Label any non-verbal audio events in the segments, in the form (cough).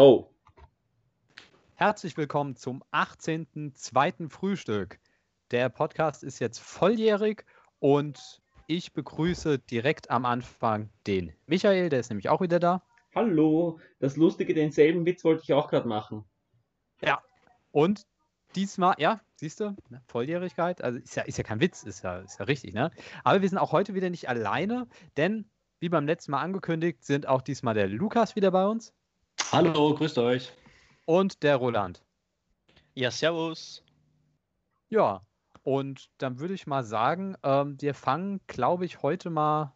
Oh. Herzlich willkommen zum 18. zweiten Frühstück. Der Podcast ist jetzt volljährig und ich begrüße direkt am Anfang den Michael, der ist nämlich auch wieder da. Hallo, das Lustige, denselben Witz wollte ich auch gerade machen. Ja, und diesmal, ja, siehst du, ne, Volljährigkeit, also ist ja, ist ja kein Witz, ist ja, ist ja richtig, ne? Aber wir sind auch heute wieder nicht alleine, denn wie beim letzten Mal angekündigt, sind auch diesmal der Lukas wieder bei uns. Hallo, grüßt euch. Und der Roland. Ja, servus. Ja, und dann würde ich mal sagen, ähm, wir fangen, glaube ich, heute mal.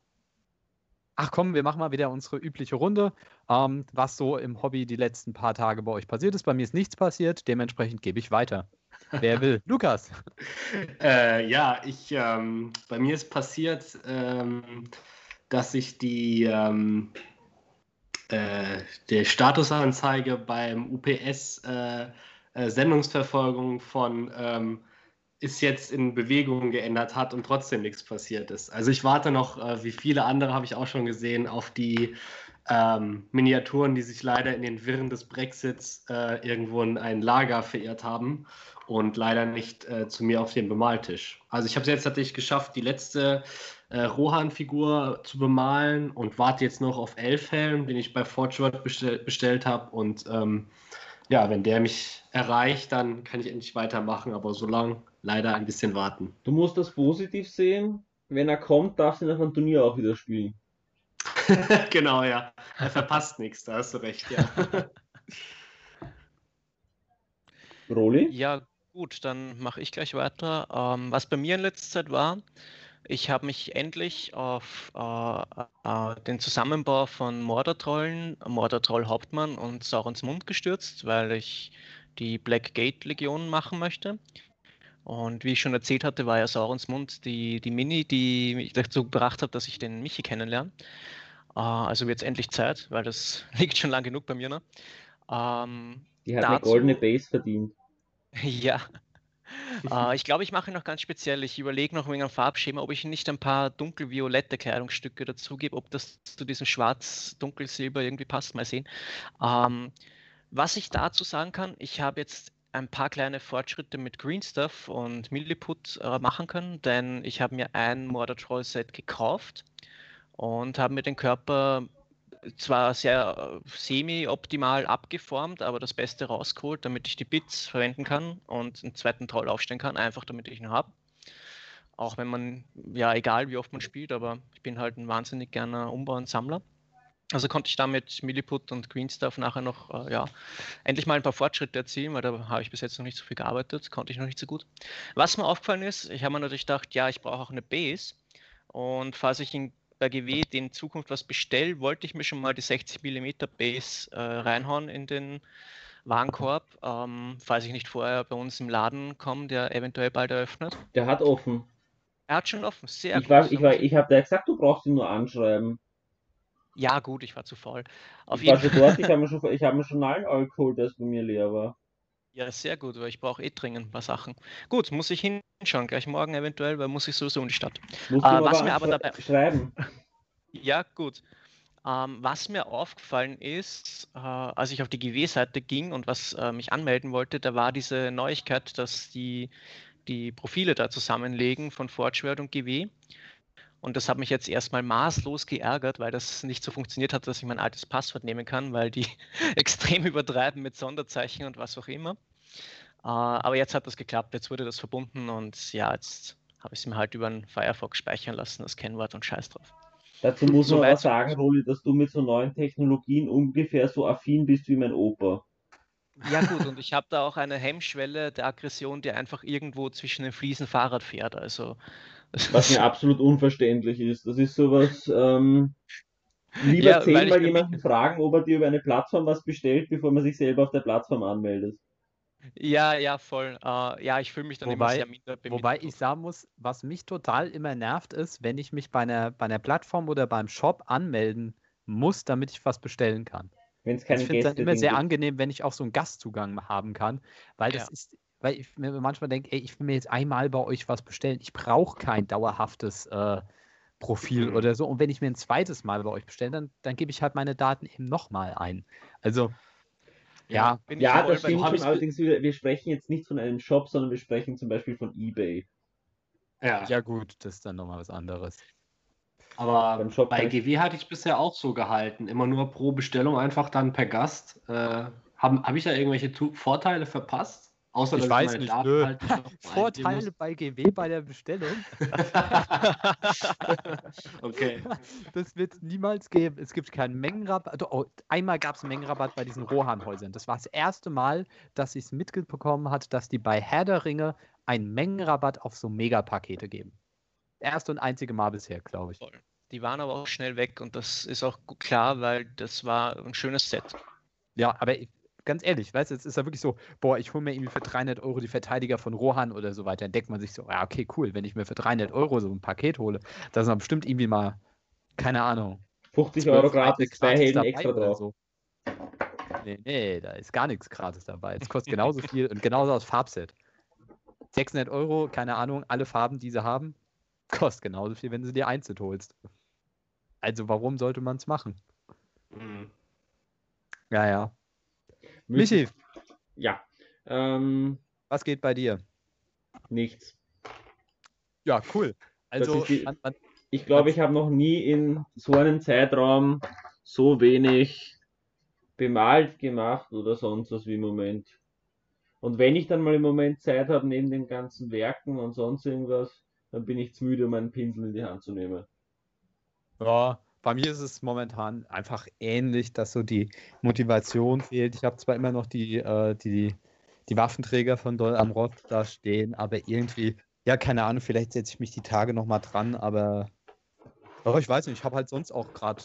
Ach komm, wir machen mal wieder unsere übliche Runde, ähm, was so im Hobby die letzten paar Tage bei euch passiert ist. Bei mir ist nichts passiert, dementsprechend gebe ich weiter. Wer will? (laughs) Lukas. Äh, ja, ich, ähm, bei mir ist passiert, ähm, dass ich die, ähm, äh, die Statusanzeige beim UPS äh, äh, Sendungsverfolgung von ähm, ist jetzt in Bewegung geändert hat und trotzdem nichts passiert ist. Also ich warte noch, äh, wie viele andere habe ich auch schon gesehen, auf die ähm, Miniaturen, die sich leider in den Wirren des Brexits äh, irgendwo in ein Lager verirrt haben und leider nicht zu mir auf den Bemaltisch. Also ich habe es jetzt tatsächlich geschafft, die letzte äh, Rohan-Figur zu bemalen und warte jetzt noch auf Elfhelm, den ich bei Fortschritt bestell bestellt habe und ähm, ja, wenn der mich erreicht, dann kann ich endlich weitermachen, aber so lang leider ein bisschen warten. Du musst das positiv sehen. Wenn er kommt, darfst du ihn auf einem Turnier auch wieder spielen. (laughs) genau, ja. Er verpasst nichts, da hast du recht, ja. Roli? Ja, gut, dann mache ich gleich weiter. Ähm, was bei mir in letzter Zeit war, ich habe mich endlich auf äh, äh, den Zusammenbau von Mordertrollen, Mordertroll Hauptmann und Saurons Mund gestürzt, weil ich die Black Gate Legion machen möchte. Und wie ich schon erzählt hatte, war ja Saurons Mund die, die Mini, die mich dazu gebracht hat, dass ich den Michi kennenlerne. Äh, also wird es endlich Zeit, weil das (laughs) liegt schon lang genug bei mir. Ne? Ähm, Die hat eine goldene Base verdient. (laughs) ja. Äh, (laughs) ich glaube, ich mache ihn noch ganz speziell. Ich überlege noch wegen einem Farbschema, ob ich nicht ein paar dunkelviolette Kleidungsstücke dazu gebe, ob das zu diesem schwarz-dunkelsilber irgendwie passt. Mal sehen. Ähm, was ich dazu sagen kann, ich habe jetzt ein paar kleine Fortschritte mit Green Stuff und Milliput äh, machen können, denn ich habe mir ein Mordor Troll Set gekauft und habe mir den Körper zwar sehr äh, semi-optimal abgeformt, aber das Beste rausgeholt, damit ich die Bits verwenden kann und einen zweiten Troll aufstellen kann, einfach damit ich ihn habe. Auch wenn man, ja, egal wie oft man spielt, aber ich bin halt ein wahnsinnig gerne Umbau- und Sammler. Also konnte ich damit Milliput und Green Stuff nachher noch, äh, ja, endlich mal ein paar Fortschritte erzielen, weil da habe ich bis jetzt noch nicht so viel gearbeitet, konnte ich noch nicht so gut. Was mir aufgefallen ist, ich habe mir natürlich gedacht, ja, ich brauche auch eine Base. Und falls ich in, bei GW in Zukunft was bestelle, wollte ich mir schon mal die 60 mm Base äh, reinhauen in den Warenkorb, ähm, falls ich nicht vorher bei uns im Laden komme, der eventuell bald eröffnet. Der hat offen. Er hat schon offen, sehr ich War, ich war, ich habe da gesagt, du brauchst ihn nur anschreiben. Ja, gut, ich war zu faul. Auf ich jeden war schon dort, ich habe mir, schon, hab mir schon allen Alkohol, der bei mir leer war. Ja, sehr gut, weil ich brauche eh dringend ein paar Sachen. Gut, muss ich hinschauen, gleich morgen eventuell, weil muss ich sowieso in die Stadt. Äh, was mir aber dabei. Schreiben. ja, gut. Ähm, was mir aufgefallen ist, äh, als ich auf die GW-Seite ging und was äh, mich anmelden wollte, da war diese Neuigkeit, dass die die Profile da zusammenlegen von Fortschwert und GW. Und das hat mich jetzt erstmal maßlos geärgert, weil das nicht so funktioniert hat, dass ich mein altes Passwort nehmen kann, weil die (laughs) extrem übertreiben mit Sonderzeichen und was auch immer. Äh, aber jetzt hat das geklappt, jetzt wurde das verbunden und ja, jetzt habe ich es mir halt über einen Firefox speichern lassen, das Kennwort und Scheiß drauf. Dazu muss so man aber sagen, Roli, dass du mit so neuen Technologien ungefähr so affin bist wie mein Opa. Ja gut, und ich habe da auch eine Hemmschwelle der Aggression, die einfach irgendwo zwischen den Fliesen Fahrrad fährt. Also was mir (laughs) absolut unverständlich ist. Das ist sowas, ähm, lieber ja, zehnmal jemanden fragen, ob er dir über eine Plattform was bestellt, bevor man sich selber auf der Plattform anmeldet. Ja, ja, voll. Uh, ja, ich fühle mich dann wobei, immer sehr minder Wobei ich sagen muss, was mich total immer nervt, ist, wenn ich mich bei einer, bei einer Plattform oder beim Shop anmelden muss, damit ich was bestellen kann. Wenn es keine ich finde es dann immer sehr gibt. angenehm, wenn ich auch so einen Gastzugang haben kann, weil ja. das ist weil ich mir manchmal denke, ey, ich will mir jetzt einmal bei euch was bestellen. Ich brauche kein dauerhaftes äh, Profil mhm. oder so. Und wenn ich mir ein zweites Mal bei euch bestelle, dann, dann gebe ich halt meine Daten eben nochmal ein. Also. Ja, ja das stimmt schon. Allerdings, wir, wir sprechen jetzt nicht von einem Shop, sondern wir sprechen zum Beispiel von eBay. Ja, ja gut, das ist dann nochmal was anderes. Aber bei GW hatte ich bisher auch so gehalten. Immer nur pro Bestellung einfach dann per Gast. Äh, Habe hab ich da irgendwelche Vorteile verpasst? Außer, ich weiß nicht, halt (laughs) Vorteile bei GW bei der Bestellung. (laughs) okay. Das wird es niemals geben. Es gibt keinen Mengenrabatt. Oh, einmal gab es einen Mengenrabatt bei diesen Rohan-Häusern. Das war das erste Mal, dass ich es mitbekommen hat, dass die bei Herr der Ringe einen Mengenrabatt auf so Megapakete geben. Erste und einzige Mal bisher, glaube ich. Die waren aber auch schnell weg und das ist auch klar, weil das war ein schönes Set. Ja, aber ganz ehrlich, weißt du, jetzt ist er wirklich so, boah, ich hole mir irgendwie für 300 Euro die Verteidiger von Rohan oder so weiter. Dann denkt man sich so, ja, okay, cool, wenn ich mir für 300 Euro so ein Paket hole, da ist dann bestimmt irgendwie mal, keine Ahnung. 50 Euro gratis, zwei Helden extra drauf. So. Nee, nee, da ist gar nichts gratis dabei. Es kostet genauso (laughs) viel und genauso aus Farbset. 600 Euro, keine Ahnung, alle Farben, die sie haben, kostet genauso viel, wenn du dir einzeln holst. Also warum sollte man es machen? Mhm. Ja, ja. Michi. Ja. Ähm, Was geht bei dir? Nichts. Ja, cool. Also, ich, man, man, ich glaube, ich habe noch nie in so einem Zeitraum so wenig bemalt gemacht oder sonst was wie im Moment. Und wenn ich dann mal im Moment Zeit habe, neben den ganzen Werken und sonst irgendwas, dann bin ich zu müde, um einen Pinsel in die Hand zu nehmen. Ja, bei mir ist es momentan einfach ähnlich, dass so die Motivation fehlt. Ich habe zwar immer noch die, äh, die, die Waffenträger von Dol Amrod da stehen, aber irgendwie, ja, keine Ahnung, vielleicht setze ich mich die Tage nochmal dran, aber oh, ich weiß nicht, ich habe halt sonst auch gerade,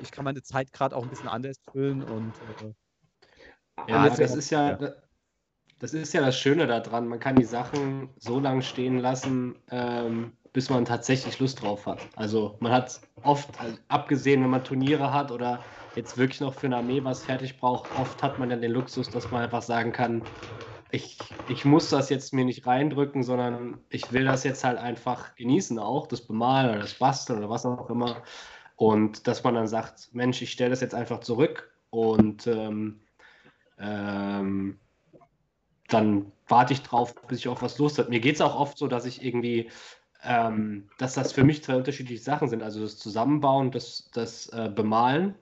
ich kann meine Zeit gerade auch ein bisschen anders füllen und äh, ja, das ist ja, ja, das ist ja das Schöne daran, man kann die Sachen so lange stehen lassen, ähm, bis man tatsächlich Lust drauf hat. Also man hat oft, also abgesehen, wenn man Turniere hat oder jetzt wirklich noch für eine Armee was fertig braucht, oft hat man dann den Luxus, dass man einfach sagen kann, ich, ich muss das jetzt mir nicht reindrücken, sondern ich will das jetzt halt einfach genießen auch, das Bemalen oder das Basteln oder was auch immer. Und dass man dann sagt, Mensch, ich stelle das jetzt einfach zurück und ähm, ähm, dann warte ich drauf, bis ich auf was Lust habe. Mir geht es auch oft so, dass ich irgendwie ähm, dass das für mich zwei unterschiedliche Sachen sind. Also das Zusammenbauen, das, das äh, Bemalen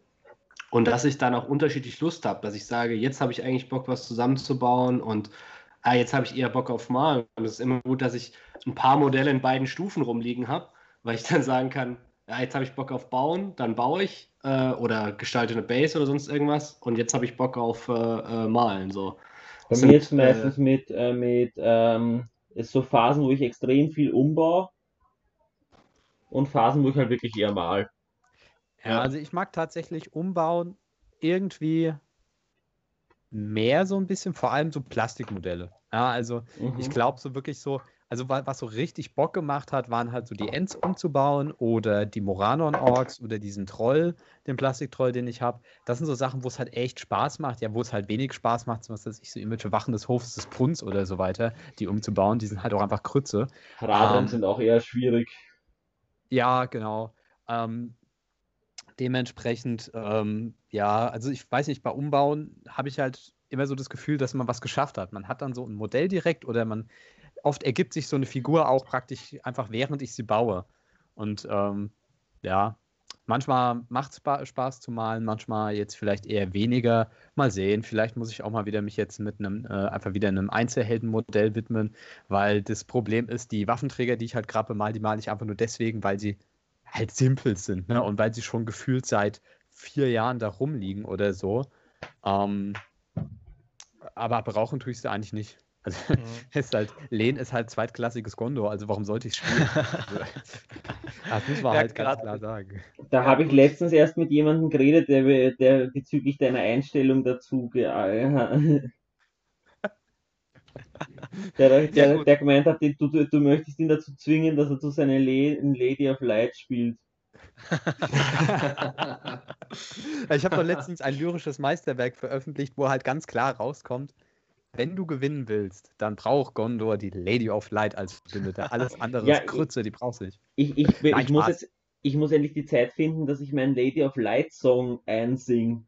und dass ich dann auch unterschiedlich Lust habe, dass ich sage, jetzt habe ich eigentlich Bock, was zusammenzubauen und ah, jetzt habe ich eher Bock auf Malen. Und es ist immer gut, dass ich ein paar Modelle in beiden Stufen rumliegen habe, weil ich (laughs) dann sagen kann, ja, jetzt habe ich Bock auf Bauen, dann baue ich äh, oder gestalte eine Base oder sonst irgendwas und jetzt habe ich Bock auf äh, äh Malen. So. Bei mir ist meistens mit, äh, mit ähm, ist so Phasen, wo ich extrem viel umbaue und Phasen, wo ich halt wirklich eher mal. Ja, also ich mag tatsächlich umbauen irgendwie mehr so ein bisschen, vor allem so Plastikmodelle. Ja, also mhm. ich glaube so wirklich so, also was so richtig Bock gemacht hat, waren halt so die Ents umzubauen oder die Moranon-Orks oder diesen Troll, den Plastiktroll, den ich habe. Das sind so Sachen, wo es halt echt Spaß macht. Ja, wo es halt wenig Spaß macht, was weiß ich, so irgendwelche Wachen des Hofs des Punz oder so weiter, die umzubauen. Die sind halt auch einfach Krütze. Radern ähm, sind auch eher schwierig. Ja, genau. Ähm, dementsprechend, ähm, ja, also ich weiß nicht, bei Umbauen habe ich halt immer so das Gefühl, dass man was geschafft hat. Man hat dann so ein Modell direkt oder man oft ergibt sich so eine Figur auch praktisch einfach während ich sie baue. Und ähm, ja, manchmal macht es Spaß zu malen, manchmal jetzt vielleicht eher weniger. Mal sehen, vielleicht muss ich auch mal wieder mich jetzt mit einem, äh, einfach wieder einem Einzelheldenmodell widmen, weil das Problem ist, die Waffenträger, die ich halt gerade bemale, die male ich einfach nur deswegen, weil sie halt simpel sind ne? und weil sie schon gefühlt seit vier Jahren da rumliegen oder so. Ähm, aber brauchen tue ich sie eigentlich nicht. Also mhm. (laughs) ist halt, Lehn ist halt zweitklassiges Gondor, also warum sollte ich spielen? (laughs) das muss man ja, halt ganz klar sagen. Da habe ich letztens erst mit jemandem geredet, der, der bezüglich deiner Einstellung dazu ge (laughs) der, der, der, gemeint hat, du, du, du, möchtest ihn dazu zwingen, dass er zu seiner Lady of Light spielt. ich habe doch letztens ein lyrisches Meisterwerk veröffentlicht, wo halt ganz klar rauskommt, wenn du gewinnen willst, dann braucht Gondor die Lady of Light als Verbündete. Alles (laughs) andere ja, ist Krütze, die brauchst du nicht. Ich, ich, Nein, ich muss jetzt, ich muss endlich die Zeit finden, dass ich meinen Lady of Light Song einsing.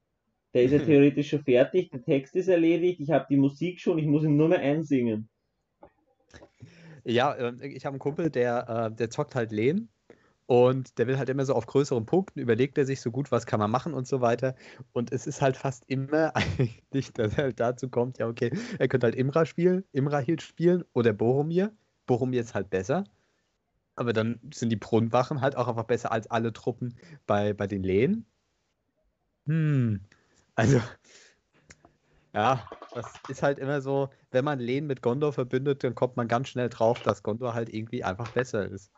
Der ist ja (laughs) theoretisch schon fertig, der Text ist erledigt, ich habe die Musik schon, ich muss ihn nur mehr einsingen. Ja, ähm, ich habe einen Kumpel, der, äh, der zockt halt Lehen und der will halt immer so auf größeren Punkten, überlegt er sich so gut, was kann man machen und so weiter. Und es ist halt fast immer (laughs) eigentlich, dass er halt dazu kommt, ja, okay, er könnte halt Imra spielen, Imra Hild spielen oder Boromir. Boromir ist halt besser. Aber dann sind die Brunnenwachen halt auch einfach besser als alle Truppen bei, bei den Lehen. Hm. Also, ja, das ist halt immer so, wenn man Lehen mit Gondor verbindet, dann kommt man ganz schnell drauf, dass Gondor halt irgendwie einfach besser ist.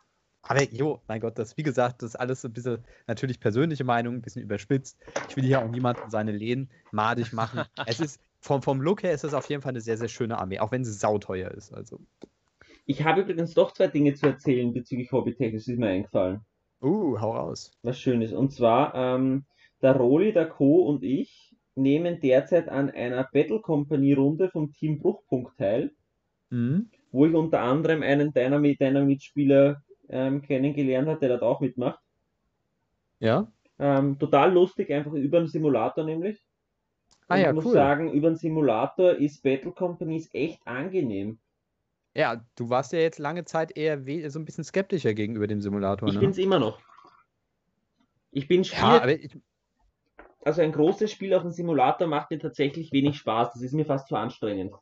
Aber jo, mein Gott, das, wie gesagt, das ist alles so ein bisschen natürlich persönliche Meinung, ein bisschen überspitzt. Ich will hier auch niemanden seine Lehen madig machen. (laughs) es ist, vom, vom Look her ist es auf jeden Fall eine sehr, sehr schöne Armee, auch wenn sie sauteuer ist. Also. Ich habe übrigens doch zwei Dinge zu erzählen bezüglich Hobbytech, das ist mir eingefallen. Uh, hau raus. Was Schönes. Und zwar, ähm, der Roli, der Co. und ich nehmen derzeit an einer Battle Company Runde vom Team Bruchpunkt teil, Mhm. wo ich unter anderem einen deiner, deiner Mitspieler ähm, kennengelernt habe, der dort auch mitmacht. Ja? Ähm, total lustig, einfach über den Simulator nämlich. Ah ja, ich muss cool. sagen, über den Simulator ist Battle Companies echt angenehm. Ja, du warst ja jetzt lange Zeit eher so ein bisschen skeptischer gegenüber dem Simulator, Ich ne? bin's immer noch. Ich bin Ja, Spiel, aber ich, also ein großes Spiel auf dem Simulator macht mir tatsächlich wenig Spaß. Das ist mir fast zu anstrengend.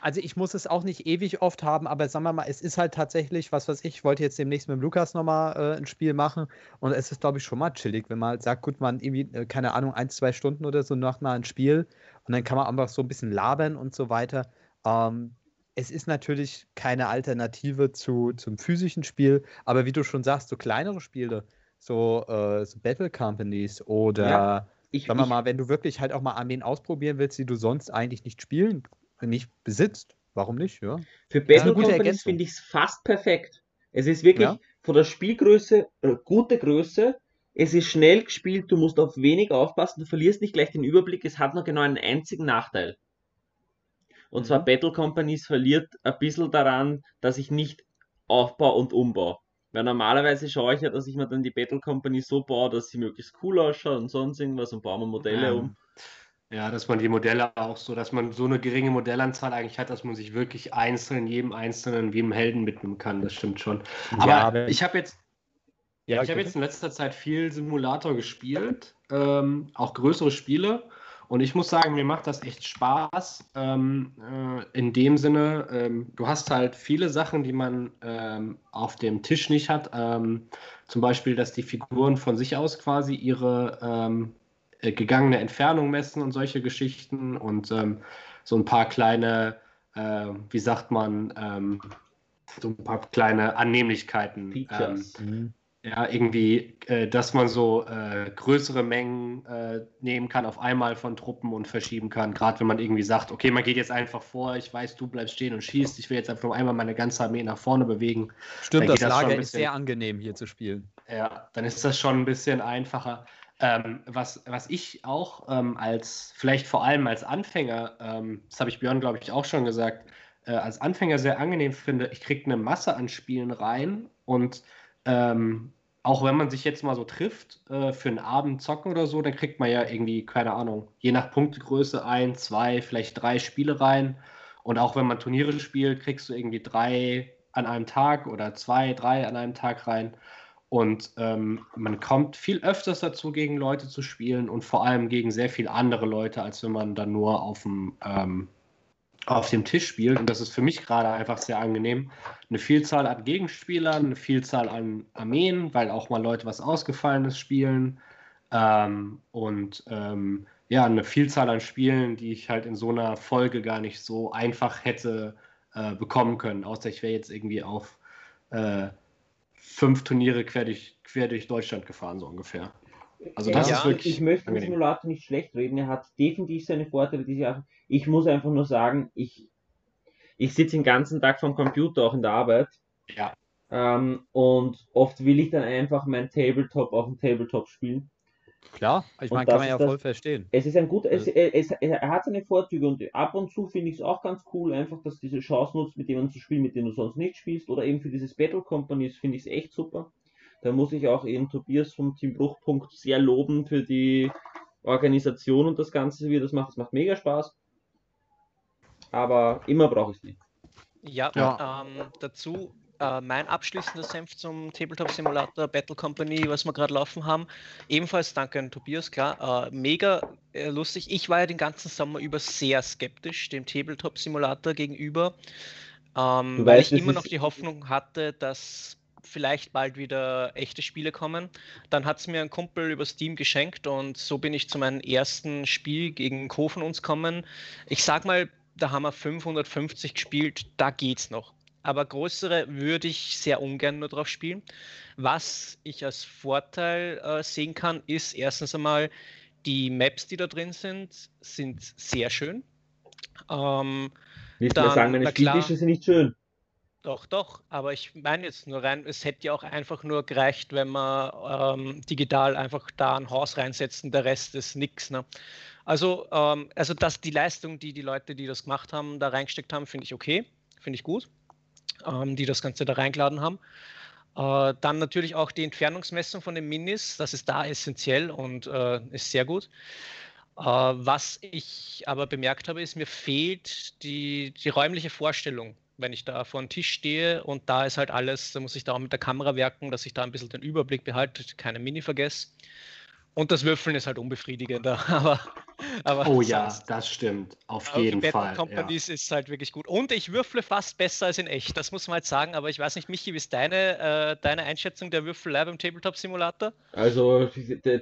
Also ich muss es auch nicht ewig oft haben, aber sagen wir mal, es ist halt tatsächlich, was weiß ich, ich wollte jetzt demnächst mit dem Lukas nochmal äh, ein Spiel machen und es ist, glaube ich, schon mal chillig, wenn man halt sagt, gut, man irgendwie, äh, keine Ahnung, ein, zwei Stunden oder so macht mal ein Spiel und dann kann man einfach so ein bisschen labern und so weiter. Ähm, es ist natürlich keine Alternative zu, zum physischen Spiel, aber wie du schon sagst, so kleinere Spiele, so, äh, so Battle Companies oder Ja, Ich, Sagen wir ich, mal, wenn du wirklich halt auch mal Armeen ausprobieren willst, die du sonst eigentlich nicht spielen, nicht besitzt, warum nicht, ja? für Battle Companies finde ich es fast perfekt. Es ist wirklich Ja. von der Spielgröße äh, gute Größe. Es ist schnell gespielt, du musst auf wenig aufpassen, du verlierst nicht gleich den Überblick. Es hat nur genau einen einzigen Nachteil. Und zwar Mhm. Battle Companies verliert ein bisschen daran, dass ich nicht aufbaue und umbaue. Weil normalerweise schaue ich ja, dass ich mir dann die Battle Company so baue, dass sie möglichst cool ausschaut und sonst irgendwas und baue mir Modelle Ähm, um. Ja, dass man die Modelle auch so, dass man so eine geringe Modellanzahl eigentlich hat, dass man sich wirklich einzeln, jedem einzelnen, wie einem Helden mitnehmen kann. Das stimmt schon. Aber, Ja, aber- ich habe jetzt, Ja, ich habe jetzt in letzter Zeit viel Simulator gespielt, ähm, auch größere Spiele. Und ich muss sagen, mir macht das echt Spaß. Ähm, äh, in dem Sinne, ähm, du hast halt viele Sachen, die man ähm, auf dem Tisch nicht hat. Ähm, zum Beispiel, dass die Figuren von sich aus quasi ihre ähm, äh, gegangene Entfernung messen und solche Geschichten und ähm, so ein paar kleine, äh, wie sagt man, ähm, so ein paar kleine Annehmlichkeiten. Ähm, Features. Mhm. ja, irgendwie, äh, dass man so äh, größere Mengen nehmen kann auf einmal von Truppen und verschieben kann. Gerade wenn man irgendwie sagt, okay, man geht jetzt einfach vor, ich weiß, du bleibst stehen und schießt, ich will jetzt einfach nur einmal meine ganze Armee nach vorne bewegen. Stimmt, das das Lager ein ist bisschen- sehr angenehm hier zu spielen. Ja, dann ist das schon ein bisschen einfacher. Ähm, was, was ich auch ähm, als, vielleicht vor allem als Anfänger, ähm, das habe ich Björn, glaube ich, auch schon gesagt, äh, als Anfänger sehr angenehm finde, ich kriege eine Masse an Spielen rein und ähm, auch wenn man sich jetzt mal so trifft äh, für einen Abend zocken oder so, dann kriegt man ja irgendwie, keine Ahnung, je nach Punktegröße ein, zwei, vielleicht drei Spiele rein. Und auch wenn man Turniere spielt, kriegst du irgendwie drei an einem Tag oder zwei, drei an einem Tag rein. Und ähm, man kommt viel öfters dazu, gegen Leute zu spielen und vor allem gegen sehr viele andere Leute, als wenn man dann nur auf dem, ähm, auf dem Tisch spielt. Und das ist für mich gerade einfach sehr angenehm. Eine Vielzahl an Gegenspielern, eine Vielzahl an Armeen, weil auch mal Leute was Ausgefallenes spielen. Ähm, und ähm, ja, eine Vielzahl an Spielen, die ich halt in so einer Folge gar nicht so einfach hätte äh, bekommen können. Außer ich wäre jetzt irgendwie auf äh, fünf Turniere quer durch, quer durch Deutschland gefahren, so ungefähr. Also das Ja, ist wirklich ich möchte den angenehm. Simulator nicht schlecht reden. Er hat definitiv seine Vorteile, die sie haben. Ich muss einfach nur sagen, ich, ich sitze den ganzen Tag vom Computer, auch in der Arbeit. Ja. Ähm, und oft will ich dann einfach mein Tabletop auf dem Tabletop spielen. Klar, ich meine, das kann man ja das- voll verstehen. Es ist ein gut, es, Ja. es, er hat seine Vorzüge und ab und zu finde ich es auch ganz cool, einfach, dass diese Chance nutzt, mit jemandem zu spielen, mit dem du sonst nicht spielst, oder eben für dieses Battle Companies finde ich es echt super. Da muss ich auch eben Tobias vom Team Bruchpunkt sehr loben für die Organisation und das Ganze, wie er das macht. Das macht mega Spaß. Aber immer brauche ich es nicht. Ja, Ja. Ähm, dazu äh, mein abschließender Senf zum Tabletop Simulator Battle Company, was wir gerade laufen haben. Ebenfalls danke an Tobias, klar. Äh, mega äh, lustig. Ich war ja den ganzen Sommer über sehr skeptisch dem Tabletop Simulator gegenüber, ähm, Du weil weißt, ich immer noch die Hoffnung hatte, dass vielleicht bald wieder echte Spiele kommen. Dann hat es mir ein Kumpel über Steam geschenkt und so bin ich zu meinem ersten Spiel gegen Co von uns kommen. Ich sag mal, da haben wir 550 gespielt, da geht's noch. Aber größere würde ich sehr ungern nur drauf spielen. Was ich als Vorteil äh, sehen kann, ist erstens einmal, die Maps, die da drin sind, sind sehr schön. Ähm, Willst du sagen, meine. Spieltische sind nicht schön? doch, doch, aber ich meine jetzt nur rein, es hätte ja auch einfach nur gereicht, wenn man ähm, digital einfach da ein Haus reinsetzt und der Rest ist nix. Ne? Also, ähm, also dass die Leistung, die die Leute, die das gemacht haben, da reingesteckt haben, finde ich okay, finde ich gut, ähm, die das Ganze da reingeladen haben. Äh, dann natürlich auch die Entfernungsmessung von den Minis, das ist da essentiell und äh, ist sehr gut. Äh, was ich aber bemerkt habe, ist, mir fehlt die, die räumliche Vorstellung, wenn ich da vor dem Tisch stehe und da ist halt alles, da muss ich da auch mit der Kamera werken, dass ich da ein bisschen den Überblick behalte, keine Mini vergesse. Und das Würfeln ist halt unbefriedigender, (laughs) aber, (laughs) aber Oh ja, sonst- das stimmt. Auf aber jeden die Fall. Ja. Companies ist halt wirklich gut. Und ich würfle fast besser als in echt, das muss man halt sagen. Aber ich weiß nicht, Michi, wie ist deine, äh, deine Einschätzung der Würfelei beim Tabletop Simulator? Also,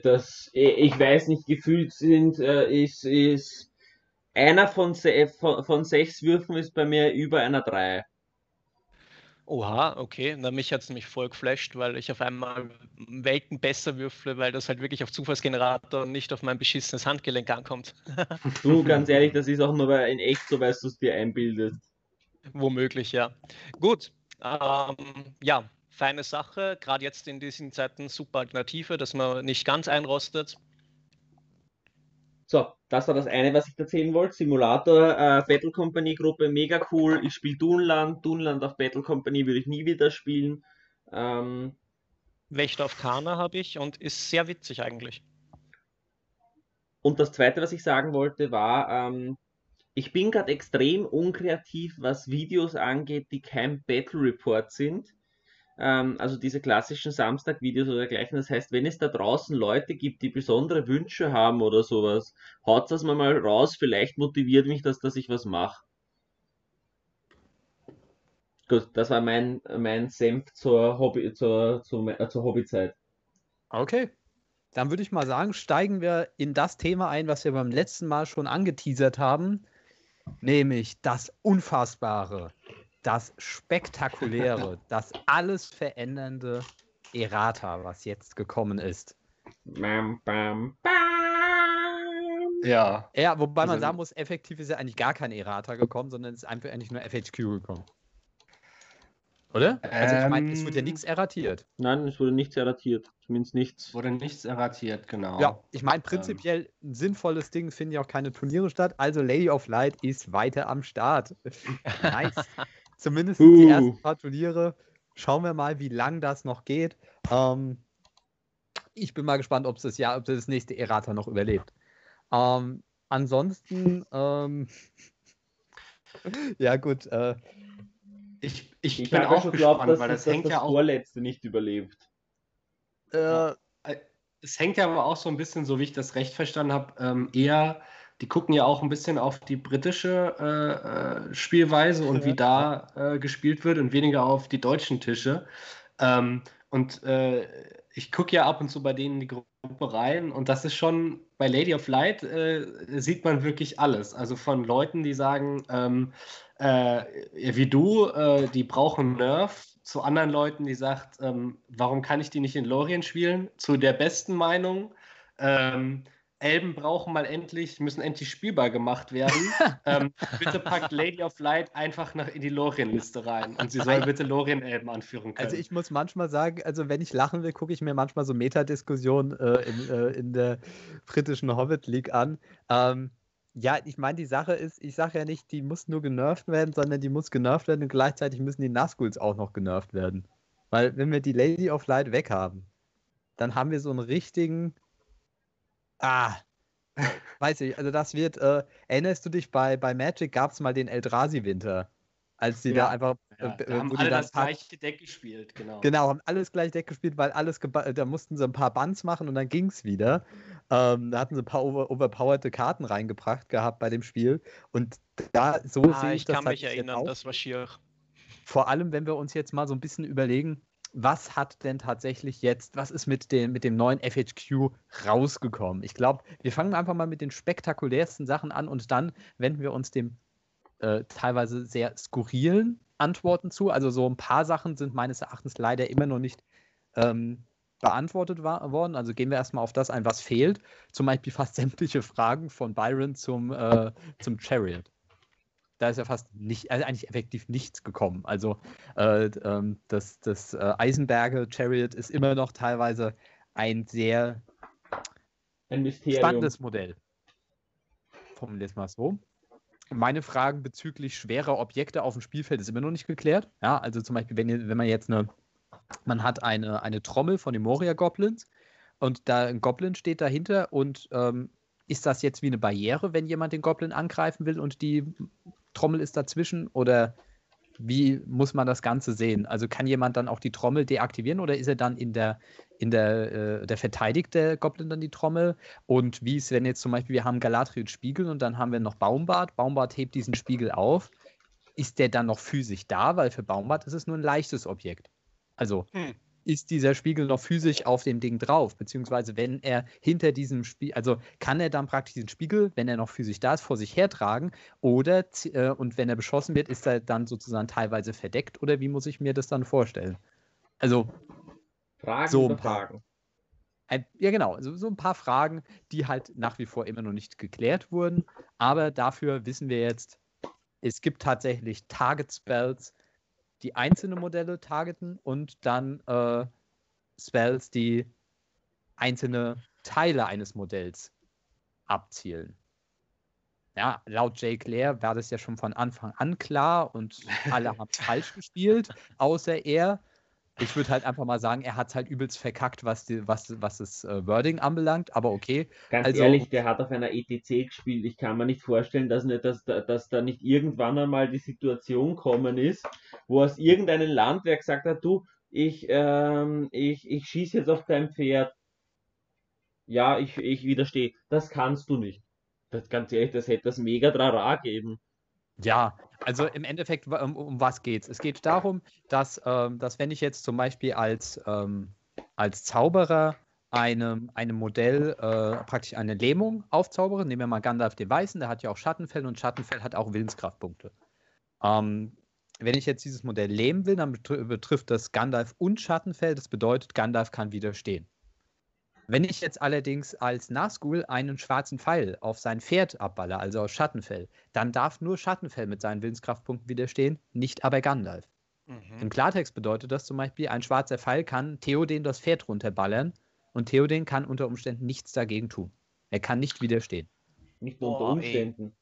das, ich weiß nicht, gefühlt sind, äh, ist, ist, einer von, se von, von sechs Würfen ist bei mir über einer drei. Oha, okay. Na, mich hat es nämlich voll geflasht, weil ich auf einmal Welten besser würfle, weil das halt wirklich auf Zufallsgenerator und nicht auf mein beschissenes Handgelenk ankommt. (laughs) Du, ganz ehrlich, das ist auch nur in echt so, weil du es dir einbildest. Womöglich, ja. Gut. Ähm, ja, feine Sache. Gerade jetzt in diesen Zeiten super Alternative, dass man nicht ganz einrostet. So, das war das eine, was ich erzählen wollte. Simulator, äh, Battle Company Gruppe, mega cool. Ich spiele Dunland. Dunland auf Battle Company würde ich nie wieder spielen. Ähm, Wächter auf Kana habe ich und ist sehr witzig eigentlich. Und das Zweite, was ich sagen wollte, war, ähm, ich bin gerade extrem unkreativ, was Videos angeht, die kein Battle Report sind. Ähm, also diese klassischen Samstag-Videos oder dergleichen. Das heißt, wenn es da draußen Leute gibt, die besondere Wünsche haben oder sowas, haut das mal raus. Vielleicht motiviert mich das, dass ich was mache. Gut, das war mein, mein Senf zur Hobby, zur, zur, äh, zur Hobbyzeit. Okay. Dann würde ich mal sagen, steigen wir in das Thema ein, was wir beim letzten Mal schon angeteasert haben, nämlich das Unfassbare, das Spektakuläre, (laughs) das alles verändernde Errata, was jetzt gekommen ist. Bam, bam, bam. Ja. Ja, wobei man Also- sagen muss, effektiv ist ja eigentlich gar kein Errata gekommen, sondern es ist einfach eigentlich nur FHQ gekommen. Oder? Also ich meine, es wird ja Ähm, nichts erratiert. Nein, es wurde nichts erratiert. Zumindest nichts. Wurde nichts erratiert, genau. Ja, ich meine, prinzipiell ein sinnvolles Ding, es finden ja auch keine Turniere statt. Also Lady of Light ist weiter am Start. (laughs) nice. Zumindest die Uh. ersten paar Turniere. Schauen wir mal, wie lang das noch geht. Ähm, ich bin mal gespannt, ob es das Jahr, ob das nächste Errata noch überlebt. Ähm, ansonsten, ähm, (laughs) ja gut, äh, Ich, ich, Ich bin auch schon gespannt, geglaubt, dass, weil das, das hängt das ja auch vorletzte nicht überlebt. äh, Es hängt ja aber auch so ein bisschen, so wie ich das recht verstanden habe, ähm, eher, die gucken ja auch ein bisschen auf die britische äh, äh, Spielweise und wie da äh, gespielt wird und weniger auf die deutschen Tische. Ähm, und äh, ich gucke ja ab und zu bei denen in die Gruppe rein und das ist schon, bei Lady of Light äh, sieht man wirklich alles. Also von Leuten, die sagen, ähm, äh, wie du, die brauchen Nerf, zu anderen Leuten, die sagt, ähm, warum kann ich die nicht in Lorien spielen? Zu der besten Meinung, ähm, Elben brauchen mal endlich, müssen endlich spielbar gemacht werden. (laughs) ähm, bitte packt Lady of Light einfach nach in die Lorien-Liste rein und sie soll bitte Lorien-Elben anführen können. Also ich muss manchmal sagen, also wenn ich lachen will, gucke ich mir manchmal so Metadiskussionen äh, in, äh, in der britischen Hobbit League an. Ähm, ja, ich meine, die Sache ist, ich sage ja nicht, die muss nur genervt werden, sondern die muss genervt werden und gleichzeitig müssen die Nazguls auch noch genervt werden. Weil wenn wir die Lady of Light weghaben, dann haben wir so einen richtigen. Ah, weiß ich, also das wird. Äh, erinnerst du dich, bei, bei Magic gab es mal den Eldrazi-Winter, als die da einfach. Ja, äh, da haben alle das gleiche Deck gespielt, genau. Genau, haben alles gleich Deck gespielt, weil alles, da mussten sie ein paar Bands machen und dann ging es wieder. Ähm, da hatten sie ein paar over overpowerte Karten reingebracht gehabt bei dem Spiel. Und da, so Ah, sehe ich ich das kann halt mich erinnern, auch. das war schier. Vor allem, wenn wir uns jetzt mal so ein bisschen überlegen, was hat denn tatsächlich jetzt, was ist mit dem, mit dem neuen FHQ rausgekommen? Ich glaube, wir fangen einfach mal mit den spektakulärsten Sachen an und dann wenden wir uns dem äh, teilweise sehr skurrilen Antworten zu. Also so ein paar Sachen sind meines Erachtens leider immer noch nicht ähm, beantwortet wa- worden. Also gehen wir erstmal auf das ein, was fehlt. Zum Beispiel fast (laughs) sämtliche Fragen von Byron zum, äh, zum Chariot. Da ist ja fast nicht, also eigentlich effektiv nichts gekommen. Also äh, ähm, das, das äh, Eisenberger Chariot ist immer noch teilweise ein sehr Ein spannendes Modell. Formulier es mal so. Meine Fragen bezüglich schwerer Objekte auf dem Spielfeld ist immer noch nicht geklärt. Ja, also zum Beispiel, wenn, wenn man jetzt eine, man hat eine, eine Trommel von den Moria Goblins und da ein Goblin steht dahinter und ähm, ist das jetzt wie eine Barriere, wenn jemand den Goblin angreifen will und die Trommel ist dazwischen oder wie muss man das Ganze sehen? Also kann jemand dann auch die Trommel deaktivieren oder ist er dann in der, in der, äh, der verteidigt der Goblin dann die Trommel? Und wie ist, wenn jetzt zum Beispiel, wir haben Galadriel Spiegel und dann haben wir noch Baumbart, Baumbart hebt diesen Spiegel auf, ist der dann noch physisch da? Weil für Baumbart ist es nur ein leichtes Objekt. Also Hm. Ist dieser Spiegel noch physisch auf dem Ding drauf? Beziehungsweise wenn er hinter diesem Spiegel, also kann er dann praktisch diesen Spiegel, wenn er noch physisch da ist, vor sich hertragen oder äh, und wenn er beschossen wird, ist er dann sozusagen teilweise verdeckt oder wie muss ich mir das dann vorstellen? Also Fragen So ein paar. Fragen. ein, ja, genau. Also so ein paar Fragen, die halt nach wie vor immer noch nicht geklärt wurden. Aber dafür wissen wir jetzt, es gibt tatsächlich Target Spells, die einzelne Modelle targeten und dann äh, Spells, die einzelne Teile eines Modells abzielen. Ja, laut Jay Clare war das ja schon von Anfang an klar und alle haben (laughs) falsch gespielt, außer er. Ich würde halt einfach mal sagen, er hat es halt übelst verkackt, was, die, was, was das äh, Wording anbelangt, aber okay. Ganz Also- ehrlich, der hat auf einer ETC gespielt. Ich kann mir nicht vorstellen, dass, nicht, dass, da- dass da nicht irgendwann einmal die Situation kommen ist, wo aus irgendeinem Land wer gesagt hat, du, ich, ähm, ich, ich schieße jetzt auf dein Pferd. Ja, ich, ich widerstehe. Das kannst du nicht. Das, ganz ehrlich, das hätte das mega Trara geben. Ja, also im Endeffekt, um, um was geht's? Es geht darum, dass, ähm, dass wenn ich jetzt zum Beispiel als, ähm, als Zauberer einem, einem Modell äh, praktisch eine Lähmung aufzaubere, nehmen wir mal Gandalf den Weißen, der hat ja auch Schattenfell und Schattenfell hat auch Willenskraftpunkte. Ähm, wenn ich jetzt dieses Modell lähmen will, dann betr betrifft das Gandalf und Schattenfell, das bedeutet, Gandalf kann widerstehen. Wenn ich jetzt allerdings als Nazgul einen schwarzen Pfeil auf sein Pferd abballer, also aus Schattenfell, dann darf nur Schattenfell mit seinen Willenskraftpunkten widerstehen, nicht aber Gandalf. Mhm. Im Klartext bedeutet das zum Beispiel, ein schwarzer Pfeil kann Theoden das Pferd runterballern und Theoden kann unter Umständen nichts dagegen tun. Er kann nicht widerstehen. Nicht nur unter. Umständen.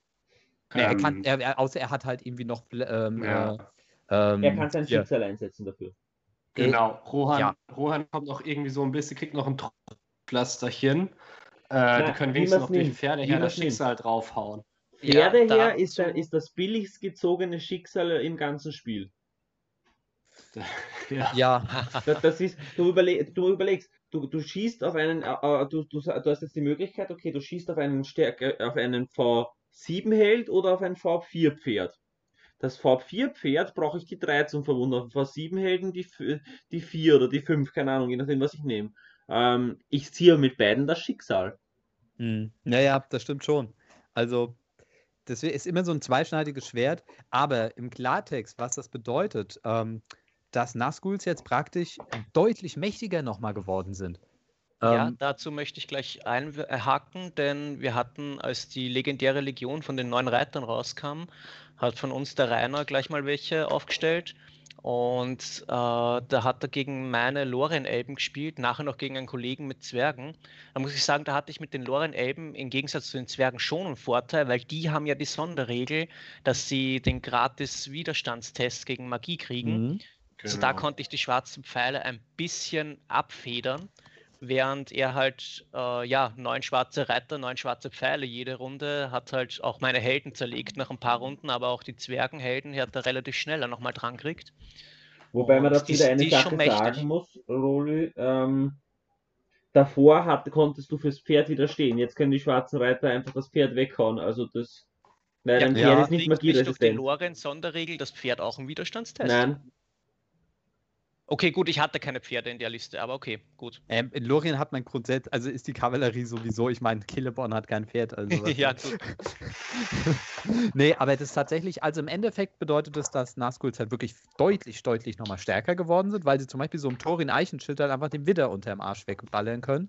Nee, er kann, Ähm, er, er, außer er hat halt irgendwie noch. Ähm, Ja. äh, ähm, Er kann sein Schicksal einsetzen dafür. Genau, Rohan, ja. Rohan kommt noch irgendwie so ein bisschen, kriegt noch ein Pflasterchen. Äh, Na, die können wenigstens noch durch nimmt, Pferde wie her man's das Schicksal draufhauen. Ja, Pferde da- her ist, ist das billigst gezogene Schicksal im ganzen Spiel. (laughs) Ja. ja, (laughs) Das, das ist, du, überle du überlegst, du, du schießt auf einen, äh, äh, du, du, du hast jetzt die Möglichkeit, okay, du schießt auf einen Stärke, auf einen V7-Held oder auf ein V4-Pferd. Das V4-Pferd brauche ich die 3 zum Verwundern. Auf V7-Helden die, die 4 oder die 5, keine Ahnung, je nachdem, was ich nehme. Ähm, ich ziehe mit beiden das Schicksal. Hm. Naja, das stimmt schon. Also, das ist immer so ein zweischneidiges Schwert, aber im Klartext, was das bedeutet, ähm, dass Nazguls jetzt praktisch deutlich mächtiger nochmal geworden sind. Ja, Ähm, dazu möchte ich gleich einhaken, denn wir hatten, als die legendäre Legion von den neuen Reitern rauskam, hat von uns der Rainer gleich mal welche aufgestellt. Und äh, da hat er gegen meine Lorien-Elben gespielt, nachher noch gegen einen Kollegen mit Zwergen. Da muss ich sagen, da hatte ich mit den Lorien-Elben im Gegensatz zu den Zwergen schon einen Vorteil, weil die haben ja die Sonderregel, dass sie den gratis Widerstandstest gegen Magie kriegen. mhm. Also da Genau. konnte ich die schwarzen Pfeile ein bisschen abfedern, während er halt, äh, ja, neun schwarze Reiter, neun schwarze Pfeile jede Runde, hat halt auch meine Helden zerlegt nach ein paar Runden, aber auch die Zwergenhelden, die hat er relativ schneller nochmal dran gekriegt. Wobei man dazu wieder eine Sache sagen muss, Roli. Ähm, davor hat, konntest du fürs Pferd widerstehen. Jetzt können die schwarzen Reiter einfach das Pferd weghauen. Also das. Weil Ja, ein ja, Pferd ist nicht Kriegt nicht durch die magieresistent. Lorenz-Sonderregel das Pferd auch einen Widerstandstest? Nein, Okay, gut, ich hatte keine Pferde in der Liste, aber okay, gut. Ähm, in Lorien hat man grundsätzlich, also ist die Kavallerie sowieso, ich meine, Killeborn hat kein Pferd. Also (laughs) ja, gut. (laughs) nee, aber das ist tatsächlich, also im Endeffekt bedeutet das, dass Nazguls halt wirklich deutlich, deutlich nochmal stärker geworden sind, weil sie zum Beispiel so im Thorin Eichenschild halt einfach den Widder unter dem Arsch wegballern können.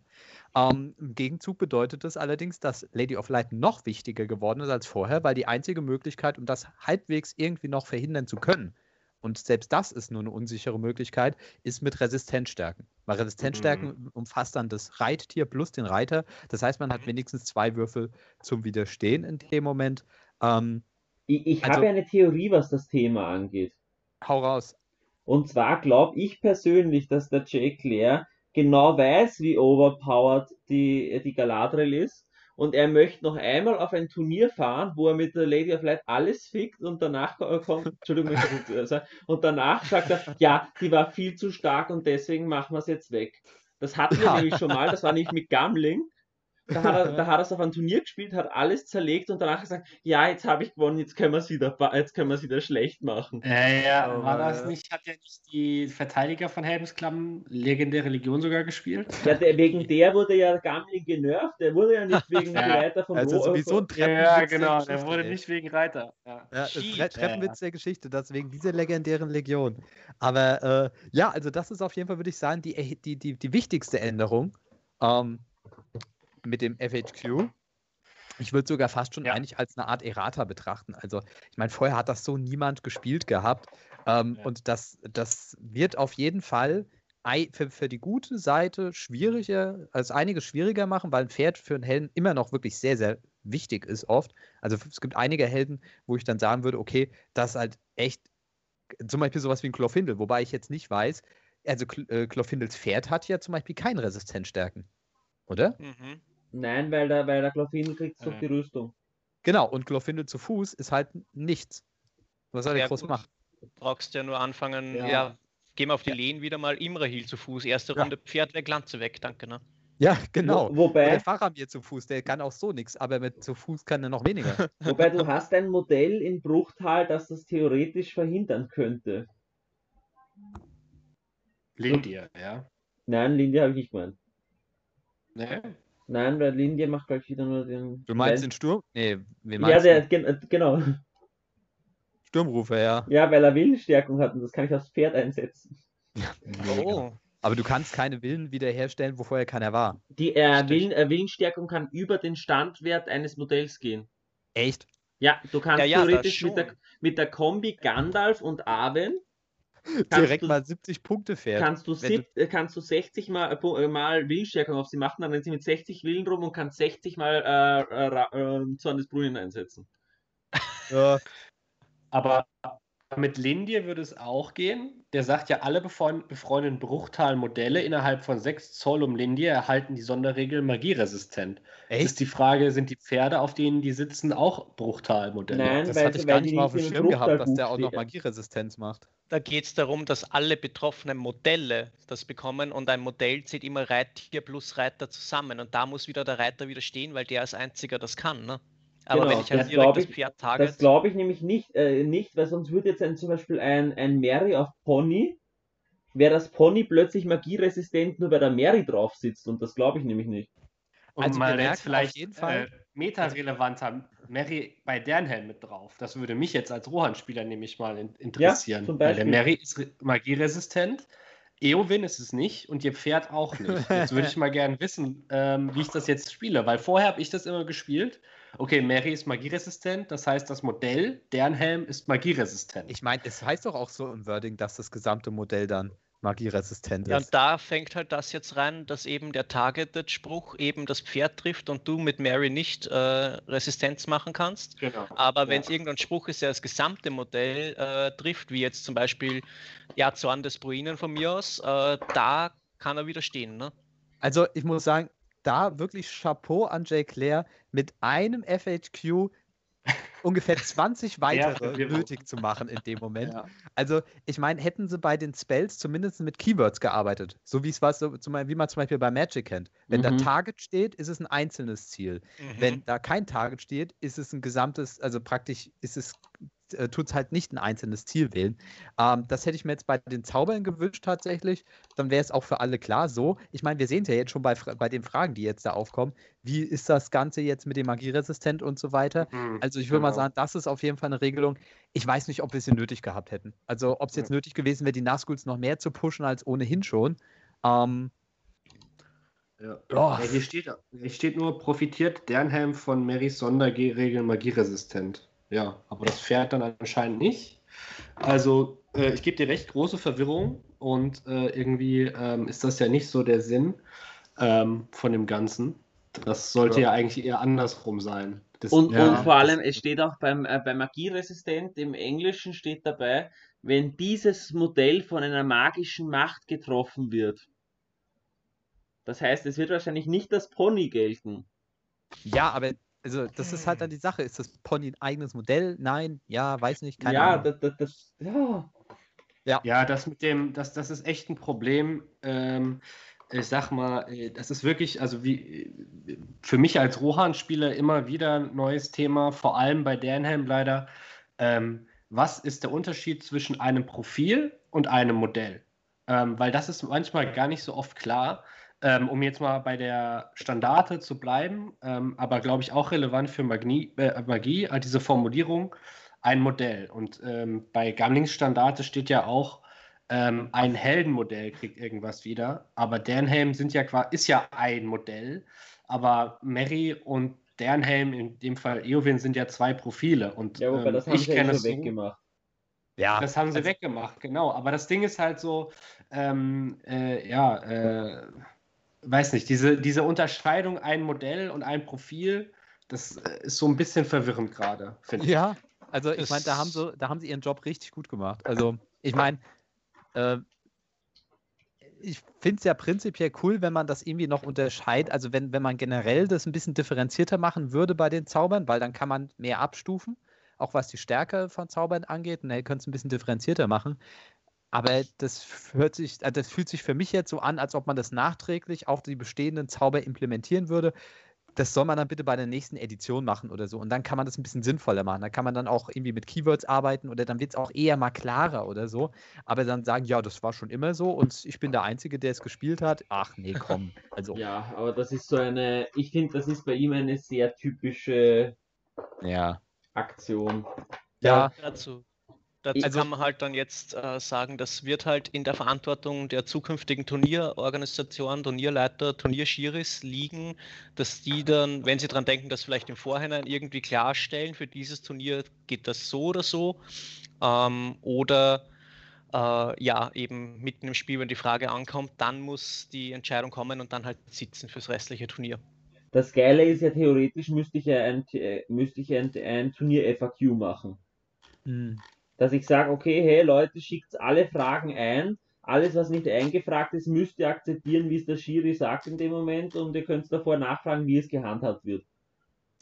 Ähm, Im Gegenzug bedeutet das allerdings, dass Lady of Light noch wichtiger geworden ist als vorher, weil die einzige Möglichkeit, um das halbwegs irgendwie noch verhindern zu können, und selbst das ist nur eine unsichere Möglichkeit, ist mit Resistenzstärken. Weil Resistenzstärken umfasst dann das Reittier plus den Reiter. Das heißt, man hat Mhm. wenigstens zwei Würfel zum Widerstehen in dem Moment. Ähm, ich, ich Also- habe eine Theorie, was das Thema angeht. hau raus. Und zwar glaube ich persönlich, dass der Jay Clare genau weiß, wie overpowered die, die Galadriel ist. Und er möchte noch einmal auf ein Turnier fahren, wo er mit der Lady of Light alles fickt und danach ko- kommt, Entschuldigung, sagen, und danach sagt er, ja, die war viel zu stark und deswegen machen wir es jetzt weg. Das hatten wir Ja. nämlich schon mal, das war nicht mit Gamling. Da hat, er, (laughs) da hat er es auf ein Turnier gespielt, hat alles zerlegt und danach gesagt, ja, jetzt habe ich gewonnen, jetzt können wir es wieder, jetzt können wir es wieder schlecht machen. Äh, ja, Aber- war das nicht, hat ja nicht die Verteidiger von Helmsklamm legendäre Legion sogar gespielt? Ja, der, wegen der wurde ja Gamling genervt. Der wurde ja nicht wegen (laughs) Ja. Reiter von Also Ro- sowieso ein Ja, der genau, der Geschichte, wurde ey. nicht wegen Reiter. Ja. Ja, das. Tre Treppenwitz der Geschichte, deswegen diese legendären Legion. Aber äh, ja, also das ist auf jeden Fall, würde ich sagen, die, die, die, die wichtigste Änderung ähm, mit dem FHQ. Ich würde sogar fast schon Ja. eigentlich als eine Art Errata betrachten. Also, ich meine, vorher hat das so niemand gespielt gehabt. Ähm, Ja. Und das, das wird auf jeden Fall für, für die gute Seite schwieriger, also einiges schwieriger machen, weil ein Pferd für einen Helden immer noch wirklich sehr, sehr wichtig ist oft. Also es gibt einige Helden, wo ich dann sagen würde, okay, das ist halt echt, zum Beispiel sowas wie ein Chlorfindel, wobei ich jetzt nicht weiß, also äh, Chlorfindels Pferd hat ja zum Beispiel keine Resistenzstärken, oder? Mhm. Nein, weil der, weil der Glorfindel kriegt Ja. die Rüstung. Genau, und Chlorfindel zu Fuß ist halt nichts. Was soll der Ja, groß gut. machen? Brauchst ja nur anfangen, Ja. ja, gehen wir auf die Lehen wieder mal Imrahil zu Fuß. Erste Ja. Runde Pferd weg, Lanze weg, danke, ne? Ja, genau. Wo, Und wobei, der Faramir zu Fuß, der kann auch so nichts, aber mit zu Fuß kann er noch weniger. (laughs) wobei du hast ein Modell in Bruchtal, das das theoretisch verhindern könnte. Lindir, ja. Nein, Lindia habe ich nicht gemeint. Ne? Nein, weil Lindia macht gleich wieder nur den. Du meinst den Sturm? Nee, wen Ja, meinst der, du? gen- genau. Sturmrufer, ja. Ja, weil er Willensstärkung hat und das kann ich aufs Pferd einsetzen. Oh, Aber du kannst keine Willen wiederherstellen, wo vorher keiner war. Die äh. Willen, äh, Willensstärkung kann über den Standwert eines Modells gehen. Echt? Ja, du kannst Ja, ja, das theoretisch mit der, mit der Kombi Gandalf und Arwen (laughs) Direkt du- mal 70 Punkte fährt. kannst du, wenn du- sieb, äh, kannst du 60 mal, äh, äh, mal Willensstärkung auf sie machen, dann rennt sie mit 60 Willen rum und kann 60 mal äh, äh, äh, Zorn des Brunnen einsetzen. (laughs) Ja, Aber mit Lindir würde es auch gehen. Der sagt ja, alle befreund befreundeten Bruchtal-Modelle innerhalb von 6 Zoll um Lindir erhalten die Sonderregel magieresistent. Es ist echt? die Frage, sind die Pferde, auf denen die sitzen, auch Bruchtal-Modelle? Nein, Das weil- hatte ich weil gar nicht mal auf dem Schirm gehabt, dass der auch noch. Magieresistenz macht. Da geht es darum, dass alle betroffenen Modelle das bekommen und ein Modell zählt immer Reittier plus Reiter zusammen und da muss wieder der Reiter wieder stehen, weil der als einziger das kann, ne? Aber Genau, wenn ich halt das direkt glaub das ich- Pferd Das target, glaube ich nämlich nicht, äh, nicht, weil sonst würde jetzt ein, zum Beispiel ein, ein Mary auf Pony, wäre das Pony plötzlich magieresistent, nur weil der Mary drauf sitzt und das glaube ich nämlich nicht. Und Also wir mal jetzt vielleicht auf jeden Fall- äh, meta-relevanter Mary bei Dernhelm mit drauf. Das würde mich jetzt als Rohan-Spieler nämlich mal in interessieren. zum Weil der. Mary ist re- magieresistent, Eowyn ist es nicht und ihr Pferd auch nicht. (laughs) Jetzt würde ich mal gerne wissen, ähm, wie ich das jetzt spiele, weil vorher habe ich das immer gespielt. Okay, Mary ist magieresistent, das heißt, das Modell Dernhelm ist magieresistent. Ich meine, es heißt doch auch so im Wording, dass das gesamte Modell dann magieresistent Ja, ist. und da fängt halt das jetzt rein, dass eben der Targeted-Spruch eben das Pferd trifft und du mit Mary nicht äh, Resistenz machen kannst. Genau. Aber wenn Ja. es irgendein Spruch ist, der das gesamte Modell äh, trifft, wie jetzt zum Beispiel ja, Zorn des Bruinen von mir aus, äh, da kann er widerstehen. Ne? Also ich muss sagen, da wirklich Chapeau an Jay Claire mit einem FHQ ungefähr (laughs) 20 weitere Verwirrung. nötig zu machen in dem Moment. Ja. Also, ich meine, hätten sie bei den Spells zumindest mit Keywords gearbeitet, so wie es was, so, wie man zum Beispiel bei Magic kennt. Wenn da Mhm. Target steht, ist es ein einzelnes Ziel. Mhm. Wenn da kein Target steht, ist es ein gesamtes, also praktisch ist es, äh, tut es halt nicht ein einzelnes Ziel wählen. Ähm, das hätte ich mir jetzt bei den Zaubern gewünscht tatsächlich. Dann wäre es auch für alle klar so. Ich meine, wir sehen es ja jetzt schon bei, bei den Fragen, die jetzt da aufkommen. Wie ist das Ganze jetzt mit dem Magieresistent und so weiter? Mhm, Also ich würde mal genau. sagen, das ist auf jeden Fall eine Regelung. Ich weiß nicht, ob wir sie nötig gehabt hätten. Also ob es jetzt nötig gewesen wäre, die Nazguls noch mehr zu pushen als ohnehin schon. Ähm, Ja. Ja. Ja, hier, steht, hier steht nur, profitiert Dernhelm von Marys Sonderregeln magieresistent. Ja, aber das Pferd dann anscheinend nicht. Also, äh, ich gebe dir recht, große Verwirrung und äh, irgendwie ähm, ist das ja nicht so der Sinn ähm, von dem Ganzen. Das sollte ja, eigentlich eher andersrum sein. Das, Und, Ja. und vor allem, es steht auch beim, äh, bei Magieresistent im Englischen steht dabei, wenn dieses Modell von einer magischen Macht getroffen wird. Das heißt, es wird wahrscheinlich nicht das Pony gelten. ja, aber also das ist halt dann die Sache. Ist das Pony ein eigenes Modell? Nein, ja, weiß nicht, keine ja, Ahnung. das, das, das, ja. Ja, das mit dem, das, das ist echt ein Problem. Ähm, ich sag mal, äh, das ist wirklich, also wie äh, für mich als Rohan-Spieler immer wieder ein neues Thema, vor allem bei Dernhelm leider. Ähm, was ist der Unterschied zwischen einem Profil und einem Modell? Ähm, weil das ist manchmal gar nicht so oft klar. Ähm, um jetzt mal bei der Standarte zu bleiben, ähm, aber glaube ich auch relevant für Magie, äh, Magie äh, diese Formulierung, ein Modell. Und ähm, bei Gamlings Standarte steht ja auch, ähm, ein Heldenmodell kriegt irgendwas wieder. Aber Dernhelm sind ja ist ja ein Modell. Aber Mary und Dernhelm, in dem Fall Eowyn, sind ja zwei Profile. Und Ja, wobei ähm, das haben ich sie ja kenne schon es so, weggemacht. ja, das haben sie also, weggemacht, genau. Aber das Ding ist halt so, ähm, äh, ja, äh, weiß nicht, diese, diese Unterscheidung ein Modell und ein Profil, das äh, ist so ein bisschen verwirrend gerade, finde ich. Ja, also ich meine, da haben sie, da haben sie ihren Job richtig gut gemacht. Also ich meine, äh, ich finde es ja prinzipiell cool, wenn man das irgendwie noch unterscheidet. Also wenn, wenn man generell das ein bisschen differenzierter machen würde bei den Zaubern, weil dann kann man mehr abstufen, auch was die Stärke von Zaubern angeht. Und ihr könnt es ein bisschen differenzierter machen. Aber das, hört sich, äh, das fühlt sich für mich jetzt so an, als ob man das nachträglich auf die bestehenden Zauber implementieren würde. Das soll man dann bitte bei der nächsten Edition machen oder so. Und dann kann man das ein bisschen sinnvoller machen. Da kann man dann auch irgendwie mit Keywords arbeiten oder dann wird es auch eher mal klarer oder so. Aber dann sagen, ja, das war schon immer so und ich bin der Einzige, der es gespielt hat. Ach nee, komm. Also, Ja, aber das ist so eine, ich finde, das ist bei ihm eine sehr typische ja. Aktion. Ja, Dazu, dazu Also- kann man halt dann jetzt äh, sagen, das wird halt in der Verantwortung der zukünftigen Turnierorganisation, Turnierleiter, Turnierschiris liegen, dass die dann, wenn sie dran denken, das vielleicht im Vorhinein irgendwie klarstellen, für dieses Turnier geht das so oder so. Ähm, oder äh, ja, eben mitten im Spiel, wenn die Frage ankommt, dann muss die Entscheidung kommen und dann halt sitzen fürs restliche Turnier. Das Geile ist ja, theoretisch müsste ich ja ein, äh, müsste ich ein, ein Turnier-FAQ machen. hm. Dass ich sage, okay, hey Leute, schickt alle Fragen ein. Alles, was nicht eingefragt ist, müsst ihr akzeptieren, wie es der Schiri sagt in dem Moment und ihr könnt davor nachfragen, wie es gehandhabt wird.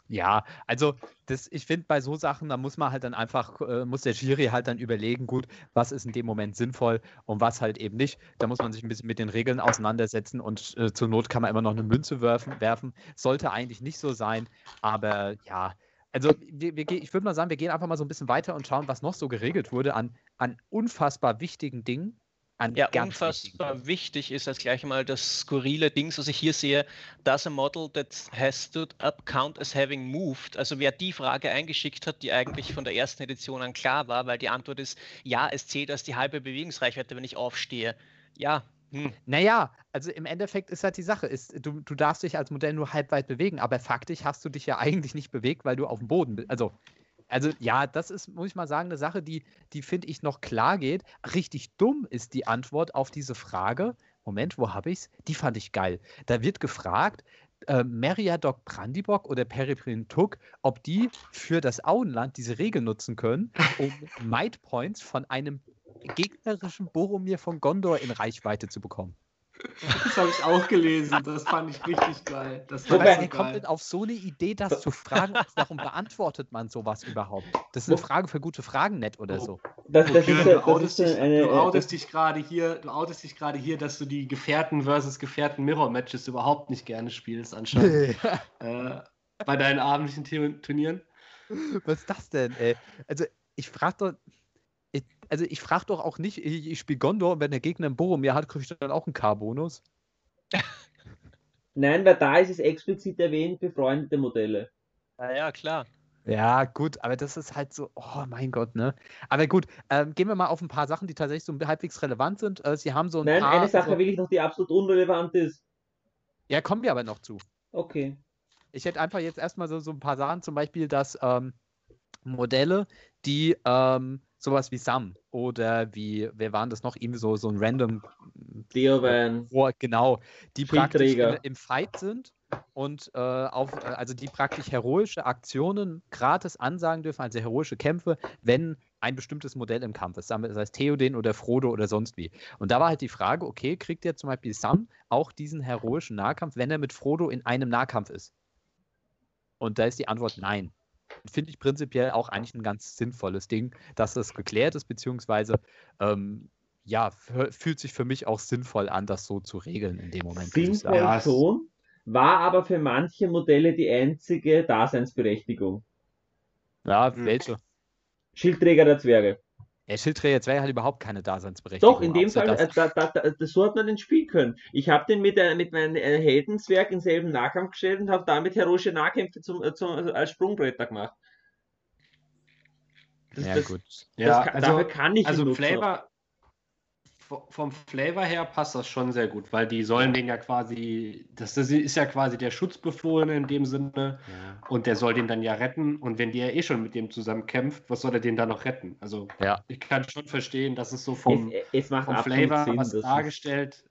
Ja, also das, ich finde bei so Sachen, da muss man halt dann einfach, äh, muss der Jury halt dann überlegen, gut, was ist in dem Moment sinnvoll und was halt eben nicht. Da muss man sich ein bisschen mit den Regeln auseinandersetzen und äh, zur Not kann man immer noch eine Münze werfen, werfen. Sollte eigentlich nicht so sein, aber ja, also wir, wir, ich würde mal sagen, wir gehen einfach mal so ein bisschen weiter und schauen, was noch so geregelt wurde an, an unfassbar wichtigen Dingen. An Ja, ganz wichtigen Dingen. unfassbar wichtig ist als gleich mal das skurrile Ding, was ich hier sehe. Does a model that has stood up count as having moved? Also wer die Frage eingeschickt hat, die eigentlich von der ersten Edition an klar war, weil die Antwort ist, ja, es zählt als die halbe Bewegungsreichweite, wenn ich aufstehe. Ja, hm. Naja, also im Endeffekt ist halt die Sache, ist, du, du darfst dich als Modell nur halb weit bewegen, aber faktisch hast du dich ja eigentlich nicht bewegt, weil du auf dem Boden bist. Also, Also ja, das ist, muss ich mal sagen, eine Sache, die, die finde ich noch klar geht. Richtig dumm ist die Antwort auf diese Frage. Moment, wo habe ich es? Die fand ich geil. Da wird gefragt, äh, Meriadoc Brandibock oder Periprin Tuk, ob die für das Auenland diese Regel nutzen können, um (laughs) Might Points von einem gegnerischen Boromir von Gondor in Reichweite zu bekommen. Das habe ich auch gelesen. Das fand ich richtig geil. Das Wobei, wer so kommt geil. denn auf so eine Idee, das zu fragen? Warum beantwortet man sowas überhaupt? Das ist eine Frage für gute Fragen nicht oder so. Das, das Jürgen, ist, du outest, dich, ja eine. du outest dich gerade hier, du outest dich gerade hier, dass du die Gefährten versus Gefährten Mirror Matches überhaupt nicht gerne spielst anscheinend äh, bei deinen abendlichen Tu- Turnieren. Was ist das denn, ey? Also, ich frage doch. Also, ich frage doch auch nicht, ich, ich spiele Gondor und wenn der Gegner einen Boromir hat, kriege ich dann auch einen K-Bonus. Nein, weil da ist es explizit erwähnt, befreundete Modelle. Ja, ja, klar. Ja, gut, aber das ist halt so, oh mein Gott, ne? Aber gut, ähm, gehen wir mal auf ein paar Sachen, die tatsächlich so halbwegs relevant sind. Äh, Sie haben so ein Nein, paar. eine Sache so, will ich noch, die absolut unrelevant ist. ja, kommen wir aber noch zu. Okay. Ich hätte einfach jetzt erstmal so, so ein paar Sachen, zum Beispiel, dass ähm, Modelle, die ähm, sowas wie Sam oder wie, wer waren das noch? Irgendwie so, so ein random Deovan. Oh, genau, die praktisch im, im Fight sind und äh, auf, äh, also die praktisch heroische Aktionen gratis ansagen dürfen, also heroische Kämpfe, wenn ein bestimmtes Modell im Kampf ist, das heißt Theoden oder Frodo oder sonst wie. Und da war halt die Frage, okay, kriegt der zum Beispiel Sam auch diesen heroischen Nahkampf, wenn er mit Frodo in einem Nahkampf ist? Und da ist die Antwort nein. Finde ich prinzipiell auch eigentlich ein ganz sinnvolles Ding, dass das geklärt ist, beziehungsweise ähm, ja, fühlt sich für mich auch sinnvoll an, das so zu regeln in dem Moment. Sinnvoll. Ja, schon, war aber für manche Modelle die einzige Daseinsberechtigung. Ja, Hm. welche? Schildträger der Zwerge. Der Schildträger 2 hat überhaupt keine Daseinsberechtigung. Doch, in dem Fall, dass- äh, da, da, da, das so hat man den spielen können. Ich habe den mit, äh, mit meinem äh, Heldenzwerg in selben Nahkampf gestellt und habe damit heroische Nahkämpfe zum, äh, zum, also als Sprungbretter gemacht. Das, ja, das, gut. Ja, kann, also, dafür kann ich ihn also. Flavor, vom Flavor her passt das schon sehr gut, weil die sollen den ja quasi, das ist ja quasi der Schutzbefohlene in dem Sinne und der soll den dann ja retten und wenn der eh schon mit dem zusammen kämpft, was soll er den dann noch retten? Also Ja. ich kann schon verstehen, dass es so vom, es, es macht vom Flavor, Sinn. was dargestellt,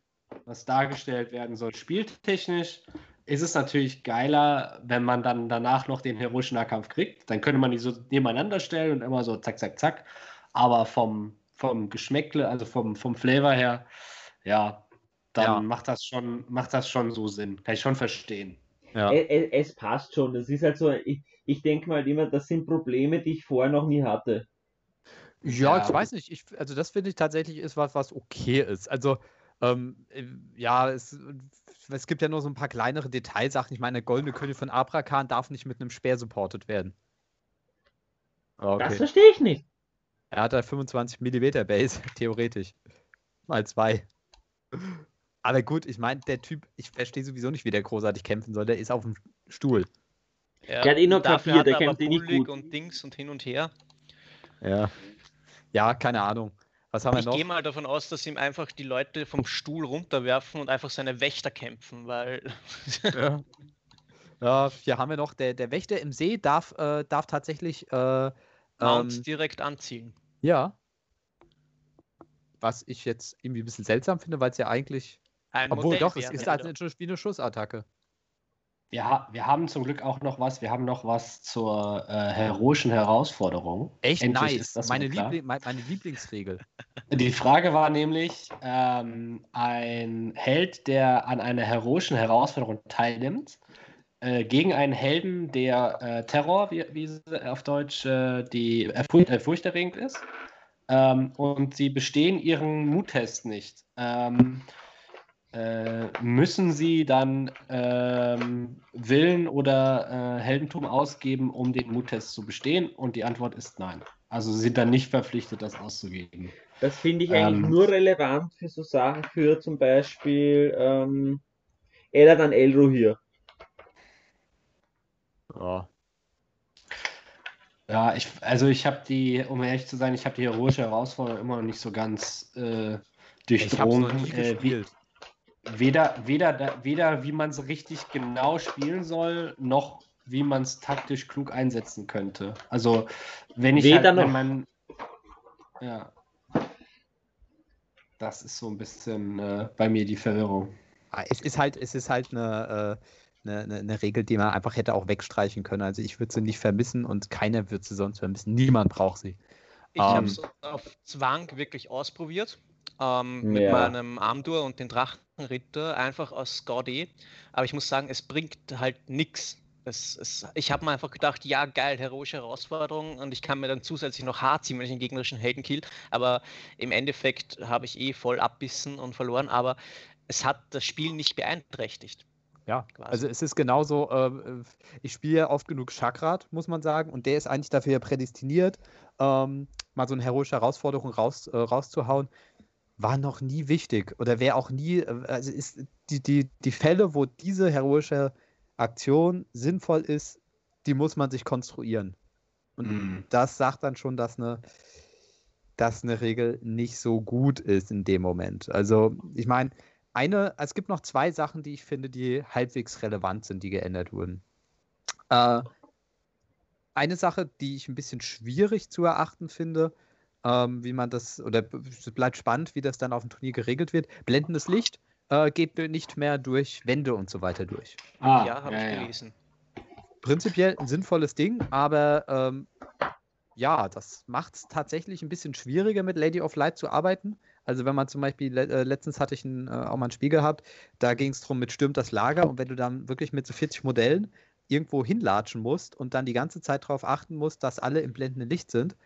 was dargestellt werden soll, spieltechnisch ist es natürlich geiler, wenn man dann danach noch den heroischen Nahkampf kriegt. Dann könnte man die so nebeneinander stellen und immer so zack, zack, zack. Aber vom, vom Geschmäckle, also vom, vom Flavor her, ja, dann Ja. macht das schon, macht das schon so Sinn. Kann ich schon verstehen. Ja. Es, es, es passt schon. Das ist halt so, ich, ich denke mal immer, das sind Probleme, die ich vorher noch nie hatte. Ja, Ja. ich weiß nicht. Ich, also das finde ich tatsächlich ist was, was okay ist. Also ähm, äh, ja, es, es gibt ja nur so ein paar kleinere Detailsachen. Ich meine, der goldene König von Abrakan darf nicht mit einem Speer supported werden. Ah, Das Okay. verstehe ich nicht. Er hat da 25 mm Base, (laughs) theoretisch. Mal zwei. Aber gut, ich meine, der Typ, ich verstehe sowieso nicht, wie der großartig kämpfen soll. Der ist auf dem Stuhl. Ja, Der hat eh nur Klavier, der er kämpft eh nicht Bullig gut. und Dings und hin und her. Ja. Ja, keine Ahnung. Was haben wir Ich noch? gehe mal davon aus, dass ihm einfach die Leute vom Stuhl runterwerfen und einfach seine Wächter kämpfen, weil (laughs) Ja. ja, hier haben wir noch, der, der Wächter im See darf, äh, darf tatsächlich, äh, Mounts ähm, direkt anziehen. Ja. Was ich jetzt irgendwie ein bisschen seltsam finde, weil es ja eigentlich, Ein obwohl Modell doch, es ist halt eine, wie eine Schussattacke. Wir, ha wir haben zum Glück auch noch was. Wir haben noch was zur äh, heroischen Herausforderung. Echt Endlich nice. ist das meine. Liebling, mein, meine Lieblingsregel. (laughs) Die Frage war nämlich, ähm, ein Held, der an einer heroischen Herausforderung teilnimmt, äh, gegen einen Helden, der äh, Terror, wie, wie sie auf Deutsch äh, die äh, furcht, furchterregend ist, ähm, und sie bestehen ihren Muttest nicht. Ähm, äh, müssen sie dann ähm, Willen oder Heldentum ausgeben, um den Muttest zu bestehen? Und die Antwort ist nein. Also sie sind dann nicht verpflichtet, das auszugeben. Das finde ich eigentlich Ähm. nur relevant für so Sachen, für zum Beispiel ähm, Elladan Elrohir. Ja. Ja, ich, also ich habe die, um ehrlich zu sein, ich habe die heroische Herausforderung immer noch nicht so ganz äh, Ich habe noch durchdrungen. nie Äh, wie, weder, weder, weder wie man es richtig genau spielen soll, noch wie man es taktisch klug einsetzen könnte. Also wenn ich Weder halt, noch. wenn man, ja, das ist so ein bisschen äh, bei mir die Verwirrung. Ah, Es ist halt, es ist halt eine, äh, eine, eine, eine Regel, die man einfach hätte auch wegstreichen können. Also ich würde sie nicht vermissen und keiner wird sie sonst vermissen. Niemand braucht sie. Ich habe Ähm. es auf Zwang wirklich ausprobiert. Ähm, mit Ja. meinem Armdur und den Drachenritter, einfach aus Gaudi. Aber ich muss sagen, es bringt halt nichts. Es, es, ich habe mir einfach gedacht, ja, geil, heroische Herausforderung und ich kann mir dann zusätzlich noch hart ziehen, wenn ich einen gegnerischen Helden kill. Aber im Endeffekt habe ich eh voll abbissen und verloren, aber es hat das Spiel nicht beeinträchtigt. Ja, Quasi. also es ist genauso, äh, ich spiele ja oft genug Chakrat, muss man sagen, und der ist eigentlich dafür prädestiniert, ähm, mal so eine heroische Herausforderung raus, äh, rauszuhauen. War noch nie wichtig oder wäre auch nie, äh, also ist die, die, die Fälle, wo diese heroische Aktion sinnvoll ist, die muss man sich konstruieren. Und Mhm. das sagt dann schon, dass eine, dass eine Regel nicht so gut ist in dem Moment. Also, ich meine, eine, es gibt noch zwei Sachen, die ich finde, die halbwegs relevant sind, die geändert wurden. Äh, eine Sache, die ich ein bisschen schwierig zu erachten finde, ähm, wie man das, oder es bleibt spannend, wie das dann auf dem Turnier geregelt wird. Blendendes Licht äh, geht nicht mehr durch Wände und so weiter durch. Ah, ja, habe ja, ich ja. gelesen. Prinzipiell ein sinnvolles Ding, aber ähm, ja, das macht es tatsächlich ein bisschen schwieriger mit Lady of Light zu arbeiten. Also wenn man zum Beispiel, äh, letztens hatte ich ein, äh, auch mal ein Spiel gehabt, da ging es darum mit Stürmt das Lager und wenn du dann wirklich mit so 40 Modellen irgendwo hinlatschen musst und dann die ganze Zeit darauf achten musst, dass alle im blendenden Licht sind,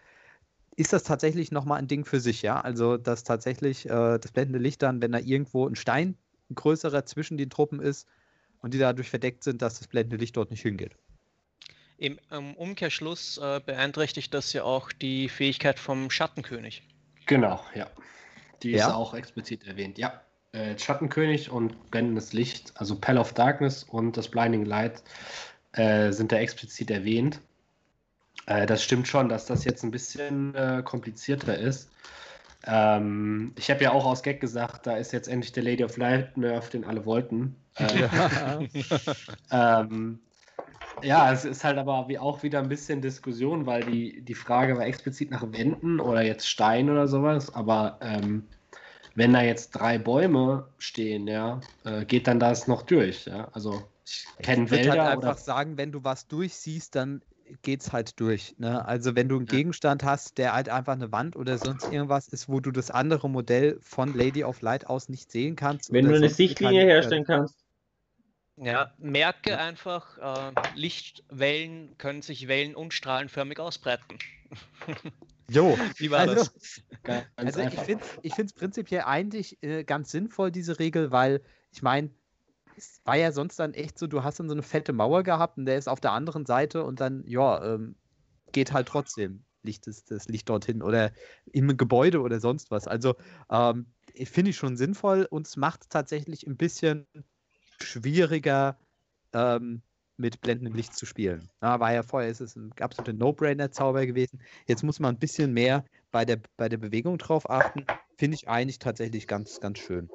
ist das tatsächlich nochmal ein Ding für sich, ja. Also dass tatsächlich äh, das blendende Licht dann, wenn da irgendwo ein Stein, ein größerer zwischen den Truppen ist und die dadurch verdeckt sind, dass das blendende Licht dort nicht hingeht. Im ähm, Umkehrschluss äh, beeinträchtigt das ja auch die Fähigkeit vom Schattenkönig. Genau, ja. Die ist Ja? auch explizit erwähnt. Ja. Äh, Schattenkönig und Blendendes Licht, also Pell of Darkness und das Blinding Light äh, sind da explizit erwähnt. Äh, das stimmt schon, dass das jetzt ein bisschen äh, komplizierter ist. Ähm, ich habe ja auch aus Gag gesagt, da ist jetzt endlich der Lady of Light Nerf, den alle wollten. Äh, (laughs) ähm, ja, es ist halt aber wie auch wieder ein bisschen Diskussion, weil die, die Frage war explizit nach Wänden oder jetzt Stein oder sowas, aber ähm, wenn da jetzt drei Bäume stehen, ja, äh, geht dann das noch durch, ja. Also ich kenne Ich würde Wälder halt einfach sagen, wenn du was durchsiehst, dann geht's halt durch. Ne? Also wenn du einen. Gegenstand hast, der halt einfach eine Wand oder sonst irgendwas ist, wo du das andere Modell von Lady of Light aus nicht sehen kannst. Wenn du eine Sichtlinie herstellen kannst. Ja, merke einfach, äh, Lichtwellen können sich wellen- und strahlenförmig ausbreiten. (laughs) Jo, Wie war also, das? also ich finde es ich find's prinzipiell eigentlich äh, ganz sinnvoll, diese Regel, weil ich meine, es war ja sonst dann echt so, du hast dann so eine fette Mauer gehabt und der ist auf der anderen Seite und dann, ja, ähm, geht halt trotzdem Licht, das, das Licht dorthin oder im Gebäude oder sonst was. Also ähm, finde ich schon sinnvoll und es macht es tatsächlich ein bisschen schwieriger, ähm, mit blendendem Licht zu spielen. Ja, war ja vorher ist es ein absoluter No-Brainer-Zauber gewesen. Jetzt muss man ein bisschen mehr bei der, bei der Bewegung drauf achten. Finde ich eigentlich tatsächlich ganz, ganz schön.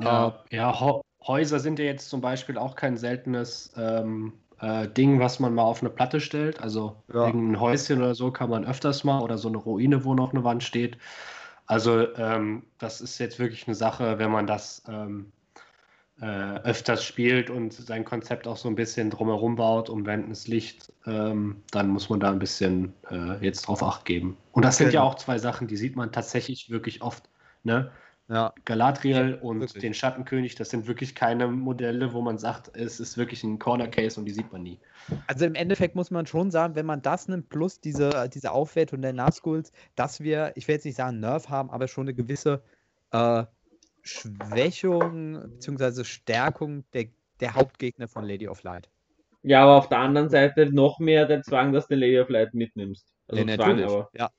Ja, ja Ho Häuser sind ja jetzt zum Beispiel auch kein seltenes ähm, äh, Ding, was man mal auf eine Platte stellt. Also Ja. irgendein Häuschen oder so kann man öfters mal oder so eine Ruine, wo noch eine Wand steht. Also ähm, das ist jetzt wirklich eine Sache, wenn man das ähm, äh, öfters spielt und sein Konzept auch so ein bisschen drumherum baut, um blendendes Licht, ähm, dann muss man da ein bisschen äh, jetzt drauf Acht geben. Und das sind ja Genau. auch zwei Sachen, die sieht man tatsächlich wirklich oft. Ne? Ja, Galadriel und wirklich. den Schattenkönig, das sind wirklich keine Modelle, wo man sagt, es ist wirklich ein Corner Case und die sieht man nie. also im Endeffekt muss man schon sagen, wenn man das nimmt, plus diese, diese Aufwertung der Nazguls, dass wir, ich will jetzt nicht sagen Nerf haben, aber schon eine gewisse äh, Schwächung bzw. Stärkung der, der Hauptgegner von Lady of Light. Ja, aber auf der anderen Seite noch mehr der Zwang, dass du Lady of Light mitnimmst. Also Ja, Zwang, aber. Ja.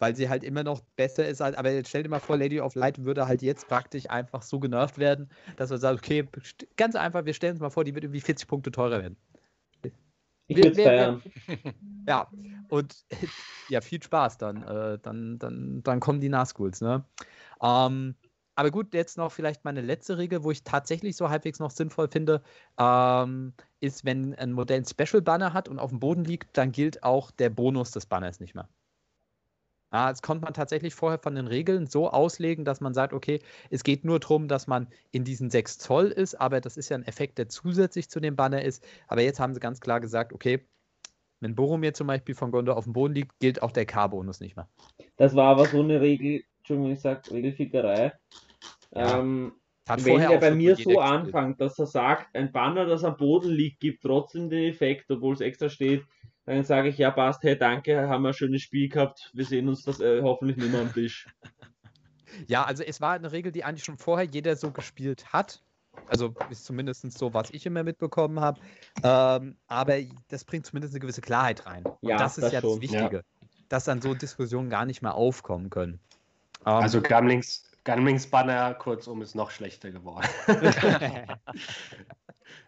Weil sie halt immer noch besser ist als, aber jetzt stell dir mal vor, Lady of Light würde halt jetzt praktisch einfach so genervt werden, dass man sagt, okay, ganz einfach, wir stellen uns mal vor, die wird irgendwie 40 Punkte teurer werden. Ich würde feiern. (laughs) Ja, und (laughs) ja, viel Spaß dann. Äh, dann, dann, dann kommen die Nazguls, ne? Ähm, aber gut, jetzt noch vielleicht meine letzte Regel, wo ich tatsächlich so halbwegs noch sinnvoll finde, ähm, ist, wenn ein Modell ein Special Banner hat und auf dem Boden liegt, dann gilt auch der Bonus des Banners nicht mehr. Ja, das konnte man tatsächlich vorher von den Regeln so auslegen, dass man sagt, okay, es geht nur darum, dass man in diesen 6 Zoll ist, aber das ist ja ein Effekt, der zusätzlich zu dem Banner ist. Aber jetzt haben sie ganz klar gesagt, okay, wenn Boromir zum Beispiel von Gondor auf dem Boden liegt, gilt auch der K-Bonus nicht mehr. Das war aber so eine Regel, Entschuldigung, ich sag Regelfickerei. Ja. Ähm, Hat wenn auch bei mir so anfängt, dass er sagt, ein Banner, das am Boden liegt, gibt trotzdem den Effekt, obwohl es extra steht, dann sage ich, ja passt, hey danke, haben wir ein schönes Spiel gehabt, wir sehen uns das äh, hoffentlich nicht mehr am Tisch. (laughs) Ja, also es war eine Regel, die eigentlich schon vorher jeder so gespielt hat. Also ist zumindest so, was ich immer mitbekommen habe. Ähm, aber das bringt zumindest eine gewisse Klarheit rein. Und Ja, das ist das ja schon, das Wichtige, dass dann so Diskussionen gar nicht mehr aufkommen können. Ähm, Also Gumlings, Gumlings Banner, kurzum, ist noch schlechter geworden. (laughs)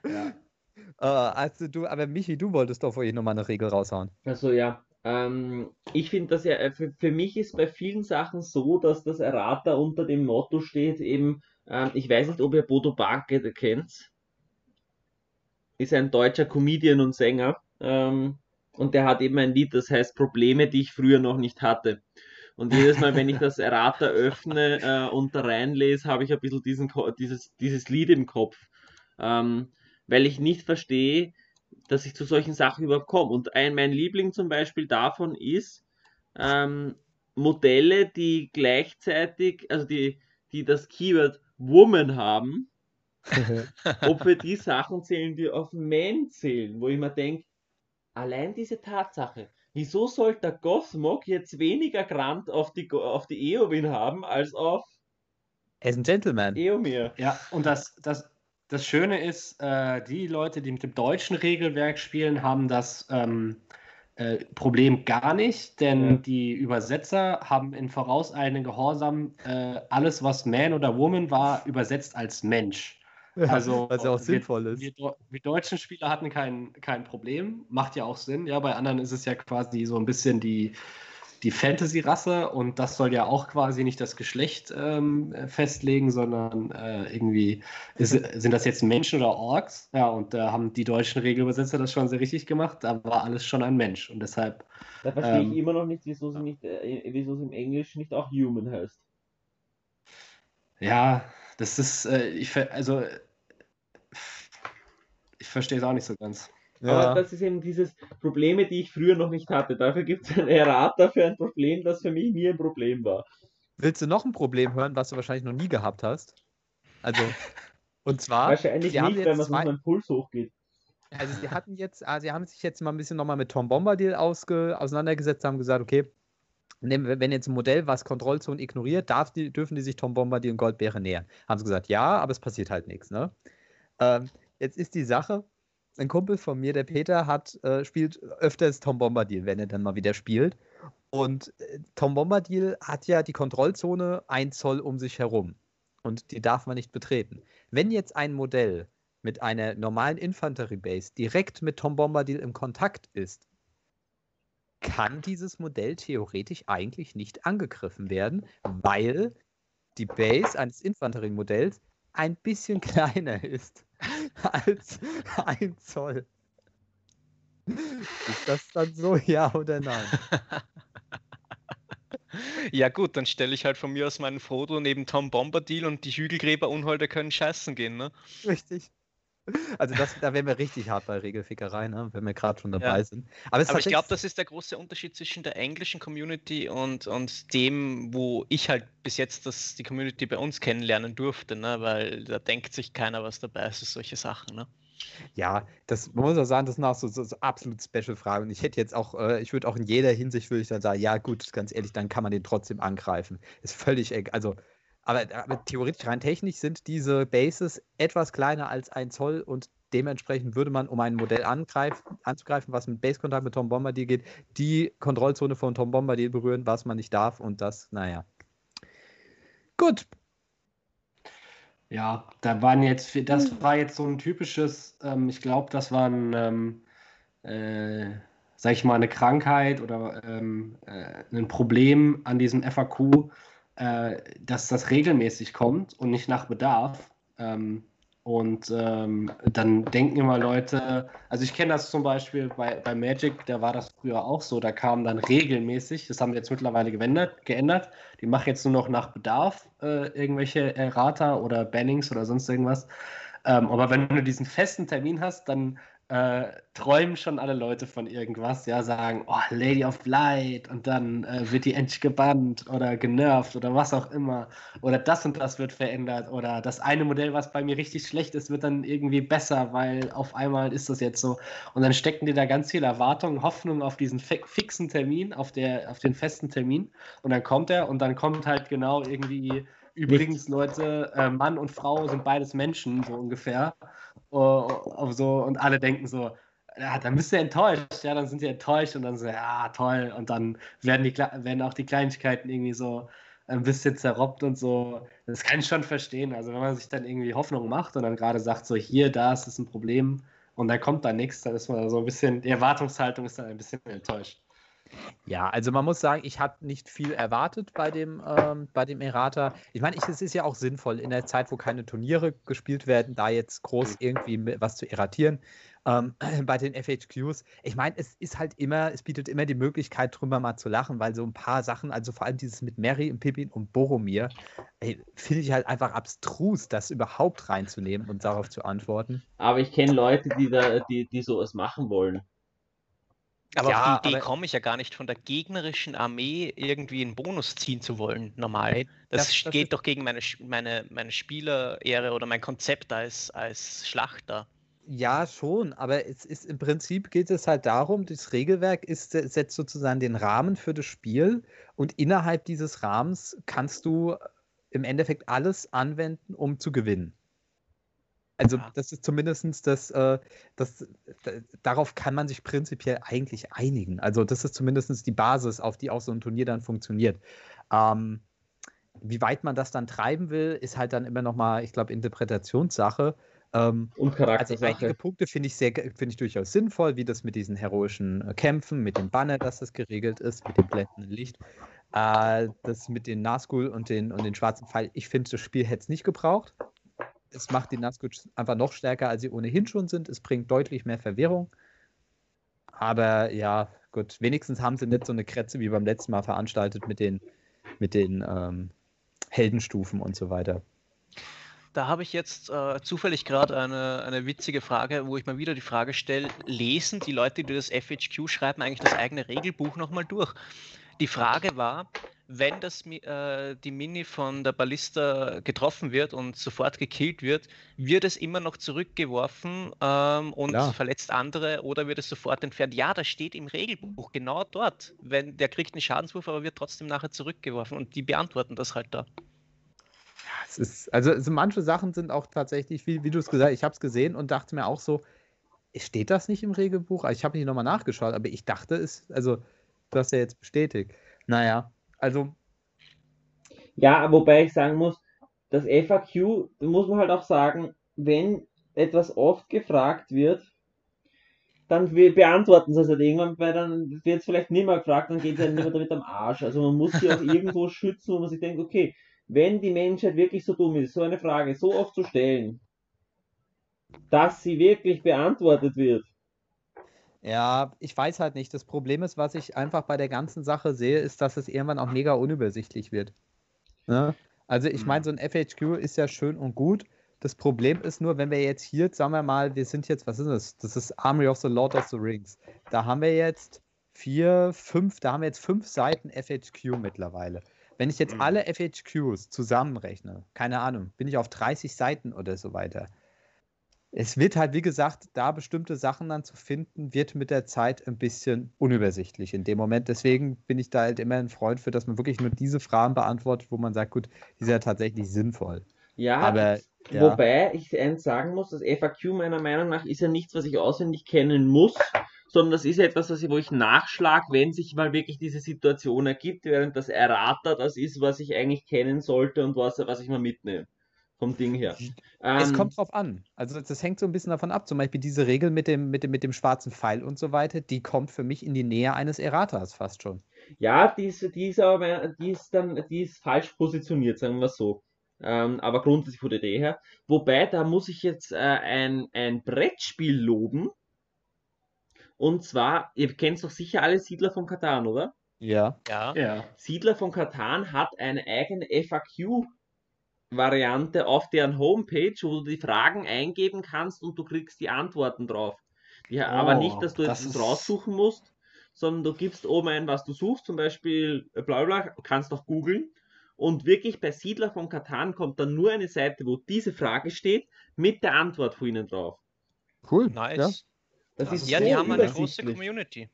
ja. äh, also du, aber Michi, du wolltest doch vorhin nochmal eine Regel raushauen. Also ja, ähm, ich finde das ja, äh, für, für mich ist bei vielen Sachen so, dass das Errata unter dem Motto steht, eben, ähm, ich weiß nicht, ob ihr Bodo Barke kennt, ist ein deutscher Comedian und Sänger, ähm, und der hat eben ein Lied, das heißt Probleme, die ich früher noch nicht hatte. Und jedes Mal, wenn ich das Errata öffne äh, und da reinlese, habe ich ein bisschen diesen, dieses, dieses Lied im Kopf. Ähm, weil ich nicht verstehe, dass ich zu solchen Sachen überhaupt komme. Und ein, mein Liebling zum Beispiel davon ist ähm, Modelle, die gleichzeitig, also die, die das Keyword Woman haben, (laughs) ob wir die Sachen zählen, die auf Man zählen, wo ich mir denke, allein diese Tatsache, wieso sollte der Gothmog jetzt weniger Grant auf die, Go- auf die Eowyn haben, als auf Er ist ein Gentleman. Eomir? Ja, und das, das, das Schöne ist, äh, die Leute, die mit dem deutschen Regelwerk spielen, haben das ähm, äh, Problem gar nicht, denn Ja. die Übersetzer haben in vorauseilendem Gehorsam äh, alles, was Man oder Woman war, übersetzt als Mensch. Also, was ja auch wir- sinnvoll ist. Wir, wir deutschen Spieler hatten kein, kein Problem, macht ja auch Sinn. Ja, bei anderen ist es ja quasi so ein bisschen die, die Fantasy-Rasse und das soll ja auch quasi nicht das Geschlecht ähm, festlegen, sondern äh, irgendwie ist, sind das jetzt Menschen oder Orks? Ja, und da haben die deutschen Regelübersetzer das schon sehr richtig gemacht. Da war alles schon ein Mensch und deshalb, Da verstehe Ähm. ich immer noch nicht, wieso sie nicht, äh, wieso es im Englisch nicht auch Human heißt. ja, das ist, äh, ich, ver- also, ich verstehe es auch nicht so ganz. Aber das ist eben dieses Probleme, die ich früher noch nicht hatte. Dafür gibt es ein Errata für ein Problem, das für mich nie ein Problem war. Willst du noch ein Problem hören, was du wahrscheinlich noch nie gehabt hast? Also, (laughs) und zwar, Wahrscheinlich nicht, jetzt weil man sonst zwei- mein Puls hochgeht. also sie hatten jetzt, ah, sie haben sich jetzt mal ein bisschen nochmal mit Tom Bombadil ausge, auseinandergesetzt, haben gesagt, okay, wenn jetzt ein Modell was Kontrollzonen ignoriert, darf die, dürfen die sich Tom Bombadil und Goldbeere nähern. Haben sie gesagt, ja, aber es passiert halt nichts, ne? Ähm, jetzt ist die Sache, ein Kumpel von mir, der Peter, hat, äh, spielt öfters Tom Bombadil, wenn er dann mal wieder spielt. Und äh, Tom Bombadil hat ja die Kontrollzone ein Zoll um sich herum. Und die darf man nicht betreten. Wenn jetzt ein Modell mit einer normalen Infanteriebase direkt mit Tom Bombadil im Kontakt ist, kann dieses Modell theoretisch eigentlich nicht angegriffen werden, weil die Base eines Infanteriemodells ein bisschen (laughs) kleiner ist (laughs) als ein Zoll. Ist das dann so, ja oder nein? (laughs) Ja gut, dann stelle ich halt von mir aus meinen Frodo neben Tom Bombadil und die Hügelgräber Unholder können scheißen gehen, ne? Richtig. Also das, da wären wir richtig hart bei Regelfickerei, ne? wenn wir gerade schon dabei Ja. sind. Aber, Aber ich glaube, das ist der große Unterschied zwischen der englischen Community und, und dem, wo ich halt bis jetzt das, die Community bei uns kennenlernen durfte, ne? Weil da denkt sich keiner was dabei ist, solche Sachen, ne? Ja, das man muss auch sagen, das sind auch so, so, so absolut Special-Fragen. Und ich hätte jetzt auch, äh, ich würde auch in jeder Hinsicht, würde ich dann sagen, ja gut, ganz ehrlich, dann kann man den trotzdem angreifen. Ist völlig, also, aber, aber theoretisch rein technisch sind diese Bases etwas kleiner als ein Zoll und dementsprechend würde man, um ein Modell anzugreifen, was mit Base-Kontakt mit Tom Bombadil geht, die Kontrollzone von Tom Bombadil berühren, was man nicht darf und das, naja. Gut, Ja, da waren jetzt, das war jetzt so ein typisches, ähm, ich glaube, das war ein, ähm, äh, sag ich mal, eine Krankheit oder ähm, äh, ein Problem an diesem FAQ, äh, dass das regelmäßig kommt und nicht nach Bedarf. Ähm, und ähm, dann denken immer Leute, also ich kenne das zum Beispiel bei, bei Magic, da war das früher auch so, da kam dann regelmäßig, das haben wir jetzt mittlerweile geändert, geändert. die machen jetzt nur noch nach Bedarf äh, irgendwelche Errata oder Bannings oder sonst irgendwas. Ähm, aber wenn du diesen festen Termin hast, dann äh, träumen schon alle Leute von irgendwas, ja, sagen, oh, Lady of Light und dann äh, wird die endlich gebannt oder genervt oder was auch immer. Oder das und das wird verändert oder das eine Modell, was bei mir richtig schlecht ist, wird dann irgendwie besser, weil auf einmal ist das jetzt so. Und dann stecken die da ganz viel Erwartung, Hoffnung auf diesen fixen Termin, auf, der, auf den festen Termin. Und dann kommt er und dann kommt halt genau irgendwie Übrigens, Leute, äh, Mann und Frau sind beides Menschen, so ungefähr. Uh, so, und alle denken so, ja, dann bist du enttäuscht, ja, dann sind sie enttäuscht und dann so, ja, toll. Und dann werden, die, werden auch die Kleinigkeiten irgendwie so ein bisschen zerrobbt und so. Das kann ich schon verstehen. Also wenn man sich dann irgendwie Hoffnung macht und dann gerade sagt, so hier, da ist es ein Problem und dann kommt da nichts, dann ist man so ein bisschen, die Erwartungshaltung ist dann ein bisschen enttäuscht. Ja, also man muss sagen, ich habe nicht viel erwartet bei dem, ähm, bei dem Errata. Ich meine, es ist ja auch sinnvoll, in der Zeit, wo keine Turniere gespielt werden, da jetzt groß irgendwie was zu erratieren. Ähm, (clears throat) bei den FHQs. Ich meine, es ist halt immer, es bietet immer die Möglichkeit, drüber mal zu lachen, weil so ein paar Sachen, also vor allem dieses mit Mary und Pippin und Boromir, finde ich halt einfach abstrus, das überhaupt reinzunehmen und darauf zu antworten. Aber ich kenne Leute, die da, die, die sowas machen wollen. Aber ja, auf die Idee komme ich ja gar nicht, von der gegnerischen Armee irgendwie einen Bonus ziehen zu wollen, normal. Das, das, das geht doch gegen meine, meine, meine Spielerehre oder mein Konzept als, als Schlachter. Ja, schon, aber es ist im Prinzip geht es halt darum, das Regelwerk ist, setzt sozusagen den Rahmen für das Spiel und innerhalb dieses Rahmens kannst du im Endeffekt alles anwenden, um zu gewinnen. Also ja. das ist zumindest das, äh, das, darauf kann man sich prinzipiell eigentlich einigen. Also das ist zumindest die Basis, auf die auch so ein Turnier dann funktioniert. Ähm, wie weit man das dann treiben will, ist halt dann immer nochmal, ich glaube, Interpretationssache. Ähm, und Charakter. Also einige Punkte finde ich sehr, finde ich durchaus sinnvoll, wie das mit diesen heroischen äh, Kämpfen, mit dem Banner, dass das geregelt ist, mit dem blendenden Licht. Äh, das mit den Nazgul und den, und den schwarzen Pfeil. Ich finde, das Spiel hätte es nicht gebraucht es macht die Nazgul einfach noch stärker, als sie ohnehin schon sind. Es bringt deutlich mehr Verwirrung. Aber ja, gut, wenigstens haben sie nicht so eine Kretze wie beim letzten Mal veranstaltet mit den, mit den ähm, Heldenstufen und so weiter. Da habe ich jetzt äh, zufällig gerade eine, eine witzige Frage, wo ich mal wieder die Frage stelle: Lesen die Leute, die das FHQ schreiben, eigentlich das eigene Regelbuch nochmal durch? Die Frage war, wenn das, äh, die Mini von der Ballista getroffen wird und sofort gekillt wird, wird es immer noch zurückgeworfen ähm, und ja. verletzt andere oder wird es sofort entfernt? Ja, das steht im Regelbuch genau dort. Wenn der kriegt einen Schadenswurf, aber wird trotzdem nachher zurückgeworfen und die beantworten das halt da. Ja, ist, also, also, manche Sachen sind auch tatsächlich, wie, wie du es gesagt hast, ich habe es gesehen und dachte mir auch so, steht das nicht im Regelbuch? Also ich habe nicht nochmal nachgeschaut, aber ich dachte es, also du hast ja jetzt bestätigt. Naja, also. Ja, wobei ich sagen muss, das FAQ, da muss man halt auch sagen, wenn etwas oft gefragt wird, dann beantworten sie es halt irgendwann, weil dann wird es vielleicht nicht mehr gefragt, dann geht es halt nicht mehr damit am Arsch. Also man muss sie auch (laughs) irgendwo schützen, wo man sich denkt, okay, wenn die Menschheit wirklich so dumm ist, so eine Frage so oft zu stellen, dass sie wirklich beantwortet wird, ja, ich weiß halt nicht. Das Problem ist, was ich einfach bei der ganzen Sache sehe, ist, dass es irgendwann auch mega unübersichtlich wird. Ne? Also ich meine, mhm. so ein FHQ ist ja schön und gut. Das Problem ist nur, wenn wir jetzt hier, sagen wir mal, wir sind jetzt, was ist das? Das ist Army of the Lord of the Rings. Da haben wir jetzt vier, fünf, da haben wir jetzt fünf Seiten FHQ mittlerweile. Wenn ich jetzt mhm. alle FHQs zusammenrechne, keine Ahnung, bin ich auf 30 Seiten oder so weiter es wird halt, wie gesagt, da bestimmte Sachen dann zu finden, wird mit der Zeit ein bisschen unübersichtlich in dem Moment. Deswegen bin ich da halt immer ein Freund für, dass man wirklich nur diese Fragen beantwortet, wo man sagt, gut, die sind ja tatsächlich sinnvoll. Ja, aber, ja. wobei ich eins sagen muss, das FAQ meiner Meinung nach ist ja nichts, was ich auswendig kennen muss, sondern das ist ja etwas, was ich, wo ich nachschlag, wenn sich mal wirklich diese Situation ergibt, während das Errata das ist, was ich eigentlich kennen sollte und was, was ich mal mitnehme vom Ding her. Es ähm, kommt drauf an. Also das hängt so ein bisschen davon ab. Zum Beispiel diese Regel mit dem, mit dem, mit dem schwarzen Pfeil und so weiter, die kommt für mich in die Nähe eines Erratas fast schon. Ja, die ist, die ist aber, die ist dann, die ist falsch positioniert, sagen wir so. Ähm, aber grundsätzlich von der Idee her. Wobei, da muss ich jetzt äh, ein, ein Brettspiel loben. Und zwar, ihr kennt doch sicher alle Siedler von Katan, oder? Ja. Ja. Ja. Siedler von Katan hat eine eigene FAQ-Variante auf deren Homepage, wo du die Fragen eingeben kannst und du kriegst die Antworten drauf. Ja, aber Oh, nicht, dass du das jetzt ist- raussuchen musst, sondern du gibst oben ein, was du suchst, zum Beispiel äh, bla bla, kannst auch googeln. Und wirklich bei Siedler von Katan kommt dann nur eine Seite, wo diese Frage steht, mit der Antwort von ihnen drauf. Cool. Nice. Ja, Das ist Ja, so die haben eine große übersichtlich. Community.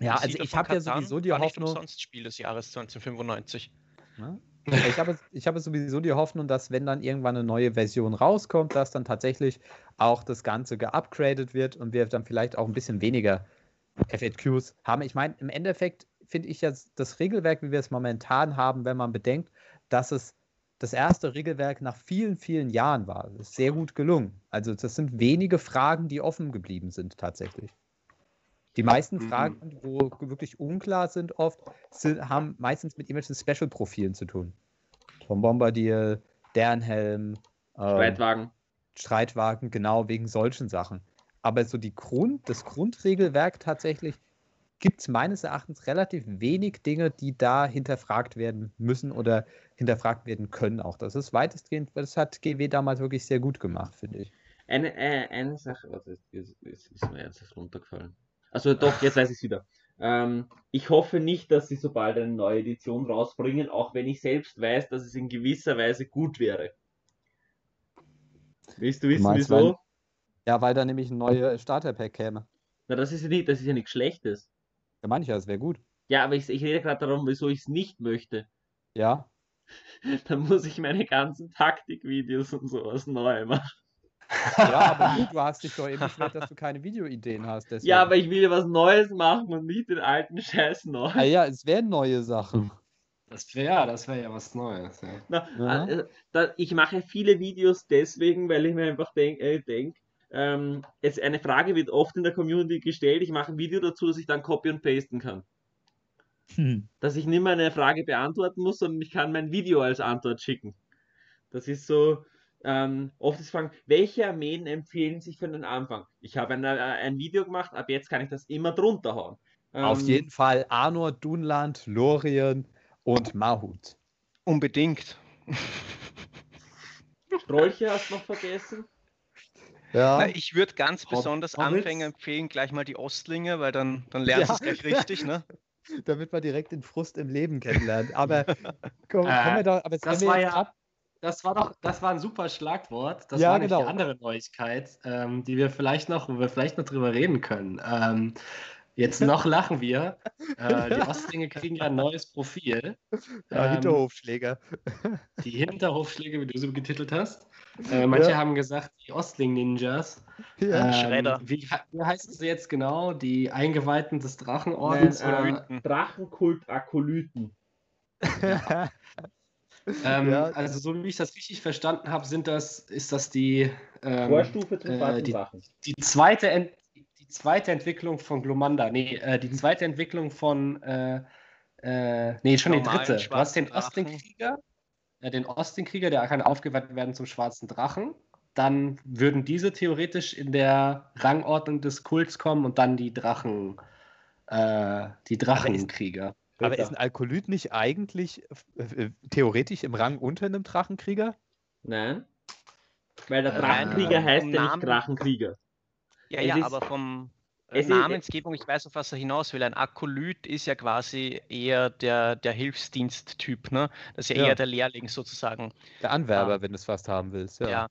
ja also Siedler ich habe ja sowieso die war nicht Hoffnung. umsonst Spiel des Jahres 1995. Ja. Ich habe, ich habe sowieso die Hoffnung, dass wenn dann irgendwann eine neue Version rauskommt, dass dann tatsächlich auch das Ganze geupgradet wird und wir dann vielleicht auch ein bisschen weniger FAQs haben. Ich meine, im Endeffekt finde ich jetzt das Regelwerk, wie wir es momentan haben, wenn man bedenkt, dass es das erste Regelwerk nach vielen, vielen Jahren war. Das ist sehr gut gelungen. Also das sind wenige Fragen, die offen geblieben sind tatsächlich. Die meisten Mhm. Fragen, wo wirklich unklar sind oft, sind, haben meistens mit irgendwelchen Special-Profilen zu tun. Tom Bombardier, Dernhelm, ähm, Streitwagen. Streitwagen, genau wegen solchen Sachen. Aber so die Grund, das Grundregelwerk tatsächlich gibt es meines Erachtens relativ wenig Dinge, die da hinterfragt werden müssen oder hinterfragt werden können auch. Das ist weitestgehend, das hat GW damals wirklich sehr gut gemacht, finde ich. Eine, äh, eine Sache, warte, jetzt, jetzt ist mir jetzt runtergefallen. Also doch, jetzt weiß ich es wieder. Ähm, ich hoffe nicht, dass sie so bald eine neue Edition rausbringen, auch wenn ich selbst weiß, dass es in gewisser Weise gut wäre. Willst du wissen, meinst, wieso? weil- Ja, weil da nämlich ein neues Starter-Pack käme. Na, das ist ja nicht, das ist ja nichts Schlechtes. Da meine ich ja, das wäre gut. Ja, aber ich, ich rede gerade darum, wieso ich es nicht möchte. Ja, (laughs) Dann muss ich meine ganzen Taktikvideos und sowas neu machen. Ja, aber gut, du hast dich doch eben beschwert, dass du keine Videoideen hast. (laughs) Deswegen. Ja, aber ich will ja was Neues machen und nicht den alten Scheiß neu. Ah, ja, es wären neue Sachen. Das wäre ja, das wäre ja was Neues. Ja. Na, Ja. äh, da, ich mache viele Videos deswegen, weil ich mir einfach denke, äh, denk, ähm, es, eine Frage wird oft in der Community gestellt, ich mache ein Video dazu, dass ich dann copy und pasten kann. Hm. Dass ich nicht mehr eine Frage beantworten muss, sondern ich kann mein Video als Antwort schicken. Das ist so, ähm, oft ist Fragen, welche Armeen empfehlen sich für den Anfang? Ich habe ein, äh, ein Video gemacht, ab jetzt kann ich das immer drunter hauen. Auf Ähm, jeden Fall Arnor, Dunland, Lorien und Mahut. Unbedingt. Strolche hast du noch vergessen? Ja, Na, ich würde ganz besonders Hobbits? Anfänger empfehlen, gleich mal die Ostlinge, weil dann, dann lernst du Ja. es gleich richtig, ne? (laughs) damit man direkt den Frust im Leben kennenlernt. Aber (laughs) komm, Äh, kommen wir doch, aber jetzt, das wir war jetzt ja- ab, Das war doch, das war ein super Schlagwort. Das Ja, war genau. die andere Neuigkeit, ähm, die wir vielleicht noch, wo wir vielleicht noch drüber reden können. Ähm, jetzt (laughs) noch lachen wir. Äh, (laughs) die Ostlinge kriegen ja ein neues Profil. ja, Ähm, Hinterhofschläger. Die (laughs) Hinterhofschläge, wie du sie betitelt hast. Äh, manche Ja. haben gesagt, die Ostling-Ninjas. Ja. Ähm, Schredder. Wie, wie heißen sie jetzt genau? Die Eingeweihten des Drachenordens? Äh, Akolyten. Drachenkult Akolyten. Ähm, Ja. Also so wie ich das richtig verstanden habe, sind das, ist das die, ähm, Vorstufe zum äh, die- die zweite Ent die zweite Entwicklung von Glomanda. Nee, äh, die zweite Entwicklung von äh, äh, nee, schon die dritte. Du hast den. Osting-Krieger, äh, den Osting-Krieger, der kann aufgewertet werden zum schwarzen Drachen. Dann würden diese theoretisch in der Rangordnung des Kults kommen und dann die Drachen, äh, die Drachenkrieger. Aber ist ein Alkolyt nicht eigentlich äh, äh, theoretisch im Rang unter einem Drachenkrieger? Nein. Weil der Äh, Drachenkrieger heißt vom ja nicht Drachenkrieger. Ja, Es ja, ist- aber vom äh, Namensgebung, ich weiß, auf was er hinaus will. Ein Akolyt ist ja quasi eher der, der Hilfsdiensttyp, ne? Das ist ja, Ja. eher der Lehrling sozusagen. Der Anwerber, Ah. wenn du es fast haben willst. Ja.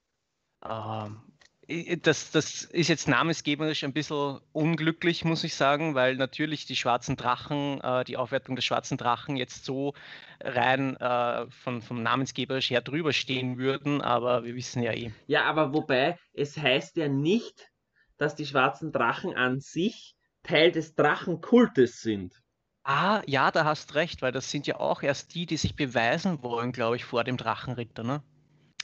Ja. Ähm, das, das ist jetzt namensgeberisch ein bisschen unglücklich, muss ich sagen, weil natürlich die schwarzen Drachen, äh, die Aufwertung des schwarzen Drachen jetzt so rein äh, von, vom namensgeberisch her drüber stehen würden, aber wir wissen ja eh. Ja, aber wobei, es heißt ja nicht, dass die schwarzen Drachen an sich Teil des Drachenkultes sind. Ah, ja, da hast recht, weil das sind ja auch erst die, die sich beweisen wollen, glaube ich, vor dem Drachenritter, ne?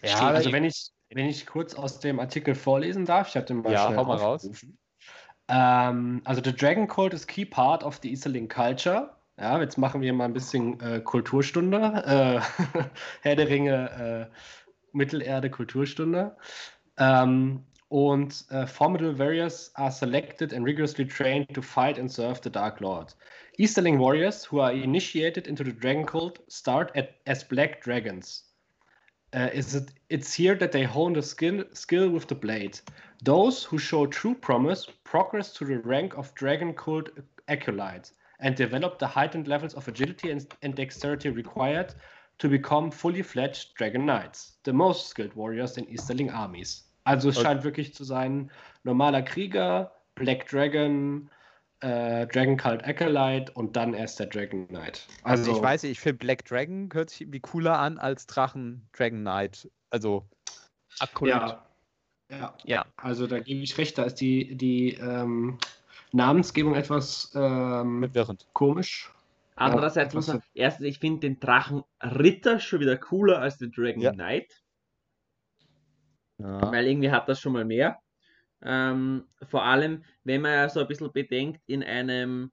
Ja, aber Also wenn ich, wenn ich kurz aus dem Artikel vorlesen darf, ich habe den mal Ja, schnell hau mal raus. Ähm, also the Dragon Cult is key part of the Iseling culture. Ja, jetzt machen wir mal ein bisschen äh, Kulturstunde. Äh, (laughs) Herr der Ringe, äh, Mittelerde Kulturstunde. Um, und uh, formidable warriors are selected and rigorously trained to fight and serve the Dark Lord. Easterling warriors who are initiated into the dragon cult start at, as black dragons. Uh, is it, it's here that they hone the skill, skill with the blade. Those who show true promise progress to the rank of dragon cult acolyte and develop the heightened levels of agility and, and dexterity required to become fully fledged Dragon Knights, the most skilled warriors in Easterling armies. Also es okay. scheint wirklich zu sein, normaler Krieger, Black Dragon, äh, Dragon Cult Acolyte und dann erst der Dragon Knight. Also, also ich weiß nicht, ich finde Black Dragon hört sich irgendwie cooler an als Drachen Dragon Knight. Also Acolyte. Ja, ja. ja. Also da gebe ich recht, da ist die, die ähm, Namensgebung etwas ähm, komisch. Andererseits muss man, erstens, ich finde den Drachen Ritter schon wieder cooler als den Dragon ja. Knight. Ja. Weil irgendwie hat das schon mal mehr. Ähm, vor allem, wenn man ja so ein bisschen bedenkt, in einem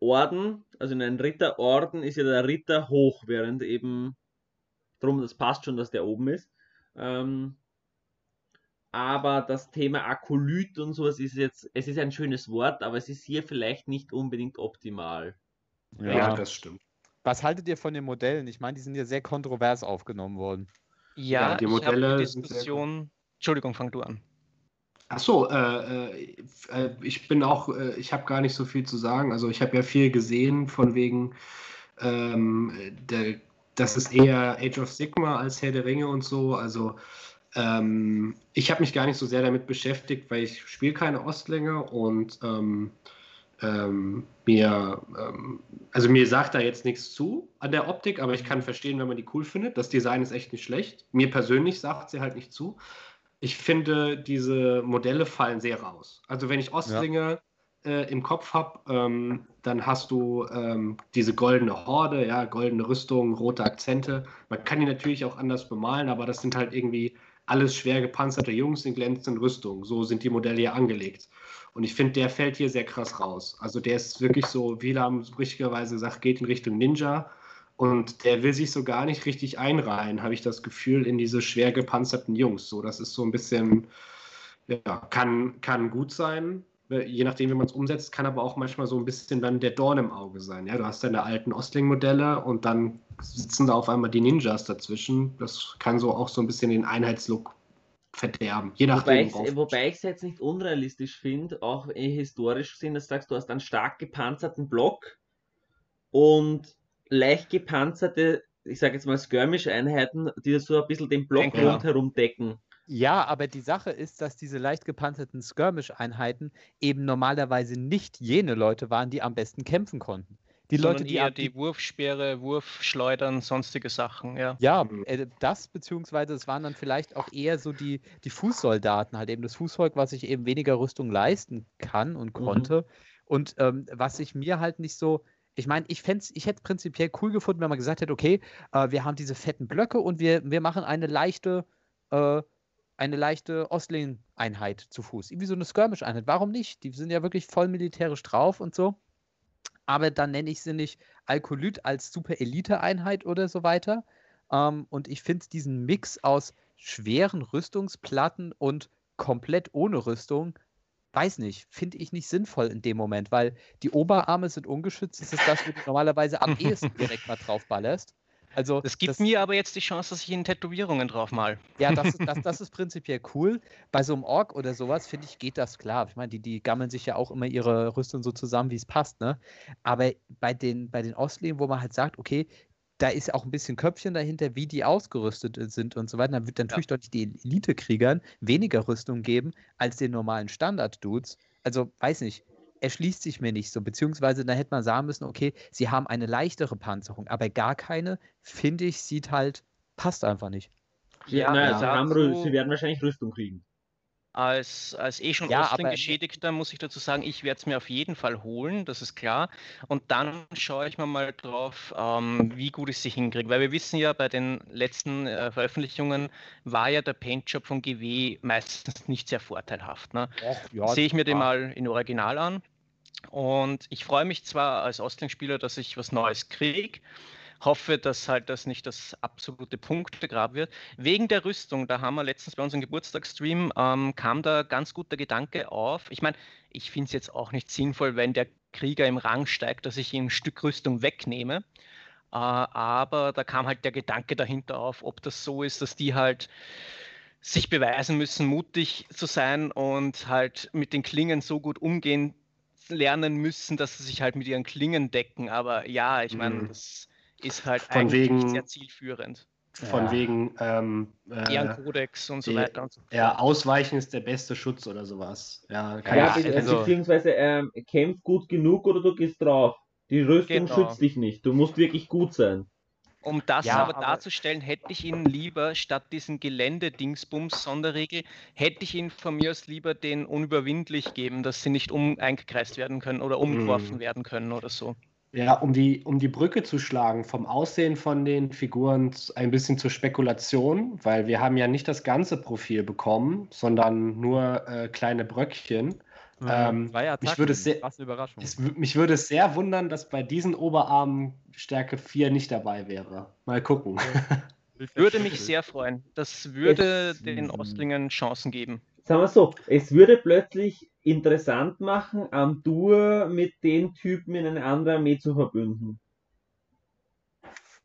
Orden, also in einem Ritterorden, ist ja der Ritter hoch, während eben, drum, das passt schon, dass der oben ist. Ähm, aber das Thema Akolyt und sowas ist jetzt, es ist ein schönes Wort, aber es ist hier vielleicht nicht unbedingt optimal. Ja, ja, das stimmt. Was haltet ihr von den Modellen? Ich meine, die sind ja sehr kontrovers aufgenommen worden. Ja, ja die Modelle die Diskussion. Entschuldigung, fang du an. Ach so, äh, äh, ich bin auch, äh, ich habe gar nicht so viel zu sagen. Also ich habe ja viel gesehen von wegen, ähm, der, das ist eher Age of Sigma als Herr der Ringe und so. Also ähm, ich habe mich gar nicht so sehr damit beschäftigt, weil ich spiele keine Ostlinge und ähm, ähm, mir, ähm, also mir sagt da jetzt nichts zu an der Optik, aber ich kann verstehen, wenn man die cool findet. Das Design ist echt nicht schlecht. Mir persönlich sagt sie halt nicht zu. Ich finde, diese Modelle fallen sehr raus. Also wenn ich Ostlinge ja. äh, im Kopf habe, ähm, dann hast du ähm, diese goldene Horde, ja, goldene Rüstung, rote Akzente. Man kann die natürlich auch anders bemalen, aber das sind halt irgendwie alles schwer gepanzerte Jungs in glänzenden Rüstungen. So sind die Modelle ja angelegt. Und ich finde, der fällt hier sehr krass raus. Also der ist wirklich so, wie haben richtigerweise gesagt, geht in Richtung Ninja. Und der will sich so gar nicht richtig einreihen, habe ich das Gefühl, in diese schwer gepanzerten Jungs. So, das ist so ein bisschen, ja, kann, kann gut sein, je nachdem, wie man es umsetzt, kann aber auch manchmal so ein bisschen dann der Dorn im Auge sein. Ja, du hast deine alten Ostling-Modelle und dann sitzen da auf einmal die Ninjas dazwischen. Das kann so auch so ein bisschen den Einheitslook verderben. Je nachdem. Wobei ich es jetzt nicht unrealistisch finde, auch historisch gesehen, dass du sagst, du hast einen stark gepanzerten Block und leicht gepanzerte, ich sage jetzt mal Skirmish-Einheiten, die so ein bisschen den Block ja. rundherum decken. Ja, aber die Sache ist, dass diese leicht gepanzerten Skirmish-Einheiten eben normalerweise nicht jene Leute waren, die am besten kämpfen konnten. Die Leute, die eher die Wurfsperre, Wurfschleudern, sonstige Sachen, ja. Ja, äh, das beziehungsweise es waren dann vielleicht auch eher so die, die Fußsoldaten, halt eben das Fußvolk, was sich eben weniger Rüstung leisten kann und mhm. konnte. Mhm. Und ähm, was ich mir halt nicht so, ich meine, ich, ich hätte es prinzipiell cool gefunden, wenn man gesagt hätte, okay, äh, wir haben diese fetten Blöcke und wir, wir machen eine leichte, äh, eine leichte Ostling-Einheit zu Fuß. Irgendwie so eine Skirmish-Einheit. Warum nicht? Die sind ja wirklich voll militärisch drauf und so aber dann nenne ich sie nicht Alkolyt als Super-Elite-Einheit oder so weiter. Ähm, und ich finde diesen Mix aus schweren Rüstungsplatten und komplett ohne Rüstung, weiß nicht, finde ich nicht sinnvoll in dem Moment, weil die Oberarme sind ungeschützt. Das ist das, wo du (laughs) normalerweise am ehesten direkt mal drauf ballerst. Also, das gibt das, mir aber jetzt die Chance, dass ich in Tätowierungen drauf mal. Ja, das ist, das, das (laughs) ist prinzipiell cool. Bei so einem Ork oder sowas, finde ich, geht das klar. Ich meine, die, die gammeln sich ja auch immer ihre Rüstung so zusammen, wie es passt, ne? Aber bei den, bei den Ostleben, wo man halt sagt, okay, da ist auch ein bisschen Köpfchen dahinter, wie die ausgerüstet sind und so weiter. Dann wird natürlich ja. deutlich die Elite-Kriegern weniger Rüstung geben als den normalen Standard-Dudes. Also, weiß nicht, erschließt sich mir nicht so. Beziehungsweise da hätte man sagen müssen, okay, sie haben eine leichtere Panzerung, aber gar keine, finde ich, sieht halt, passt einfach nicht. Ja, na, ja. Sie, haben, sie werden wahrscheinlich Rüstung kriegen. Als, als eh schon ja, Geschädigter muss ich dazu sagen, ich werde es mir auf jeden Fall holen, das ist klar. Und dann schaue ich mir mal drauf, ähm, wie gut ich sie hinkriege. Weil wir wissen ja, bei den letzten äh, Veröffentlichungen war ja der Paintjob von GW meistens nicht sehr vorteilhaft. Ne? ja, Sehe ich mir den mal in Original an Und ich freue mich zwar als Ostling-Spieler, dass ich was Neues kriege, hoffe, dass halt das nicht das absolute Punktegrab wird. Wegen der Rüstung, da haben wir letztens bei unserem Geburtstagsstream, ähm, kam da ganz gut der Gedanke auf. Ich meine, ich finde es jetzt auch nicht sinnvoll, wenn der Krieger im Rang steigt, dass ich ihm ein Stück Rüstung wegnehme. Äh, aber da kam halt der Gedanke dahinter auf, ob das so ist, dass die halt sich beweisen müssen, mutig zu sein und halt mit den Klingen so gut umgehen lernen müssen, dass sie sich halt mit ihren Klingen decken. Aber ja, ich meine, mhm. das ist halt von eigentlich wegen, sehr zielführend. Von ja. wegen ähm, äh, Kodex und so die, weiter und so fort. Ja, Ausweichen ist der beste Schutz oder sowas. Ja, ja also, beziehungsweise ähm, kämpf gut genug oder du gehst drauf. Die Rüstung genau. schützt dich nicht. Du musst wirklich gut sein. Um das ja, aber, aber, darzustellen, hätte ich ihn lieber statt diesen Gelände-Dingsbums-Sonderregel, hätte ich ihn von mir aus lieber den unüberwindlich geben, dass sie nicht um eingekreist werden können oder umgeworfen mm. werden können oder so. Ja, um die, um die Brücke zu schlagen, vom Aussehen von den Figuren ein bisschen zur Spekulation, weil wir haben ja nicht das ganze Profil bekommen, sondern nur äh, kleine Bröckchen. Mhm, ähm, mich, würde es sehr, es, mich würde es sehr wundern, dass bei diesen Oberarmen Stärke 4 nicht dabei wäre. Mal gucken. (laughs) würde mich sehr freuen. Das würde den Ostlingen Chancen geben. Sagen wir so, es würde plötzlich interessant machen, am Tour mit den Typen in eine andere Armee zu verbünden?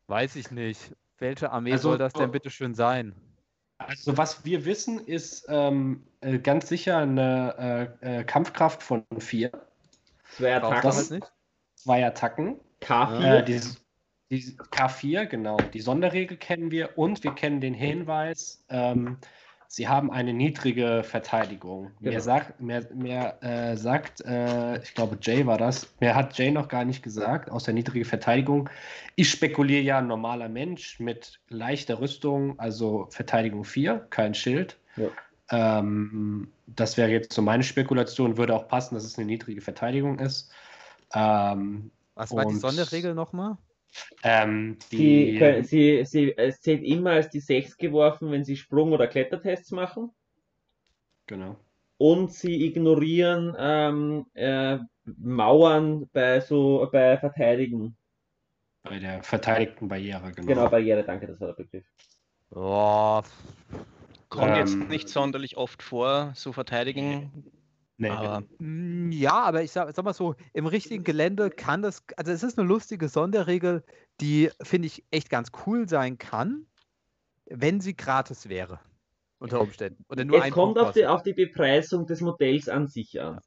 Weiß ich nicht. Welche Armee also, soll das denn bitte schön sein? Also was wir wissen, ist ähm, äh, ganz sicher eine äh, äh Kampfkraft von 4. Zwei Attacken. Das, nicht? Zwei Attacken. K4. Äh, die, die, K4, genau. Die Sonderregel kennen wir und wir kennen den Hinweis, ähm, sie haben eine niedrige Verteidigung. Genau. Mehr, sagt, mehr, mehr äh, sagt, äh, ich glaube, Jay war das, mehr hat Jay noch gar nicht gesagt, außer niedrige Verteidigung. Ich spekuliere ja, ein normaler Mensch mit leichter Rüstung, also Verteidigung 4, kein Schild. Ja. Ähm, das wäre jetzt so meine Spekulation, würde auch passen, dass es eine niedrige Verteidigung ist. Ähm, Was war die Sonderregel nochmal? Ähm, die, sie, sie, sie, es zählt immer als die 6 geworfen, wenn sie Sprung- oder Klettertests machen. Genau. Und sie ignorieren ähm, äh, Mauern bei so bei Verteidigen. Bei der verteidigten Barriere, genau. Genau, Barriere, danke, das war der Begriff. Oh, kommt ähm, jetzt nicht sonderlich oft vor, so verteidigen. Nee, aber, hm, ja, aber ich sag, sag, mal so, im richtigen Gelände kann das, also es ist eine lustige Sonderregel, die, finde ich, echt ganz cool sein kann, wenn sie gratis wäre. Unter Umständen. Oder nur es kommt auf die, auf die, Bepreisung des Modells an sich an.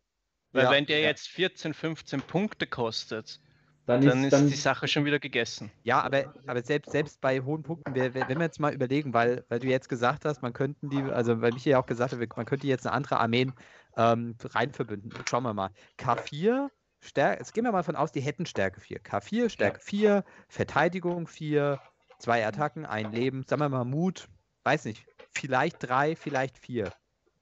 Weil ja, wenn der ja. jetzt 14, 15 Punkte kostet, dann ist, dann ist dann, die Sache schon wieder gegessen. Ja, aber, aber selbst, selbst bei hohen Punkten, wenn wir jetzt mal überlegen, weil, weil du jetzt gesagt hast, man könnten die, also weil Michi ja auch gesagt hat, man könnte jetzt eine andere Armeen ähm, rein verbünden. Schauen wir mal. K4, Stärke, jetzt gehen wir mal von aus, die hätten Stärke 4. K4, Stärke ja. 4, Verteidigung 4, zwei Attacken, ein Leben, sagen wir mal Mut, weiß nicht, vielleicht drei, vielleicht vier.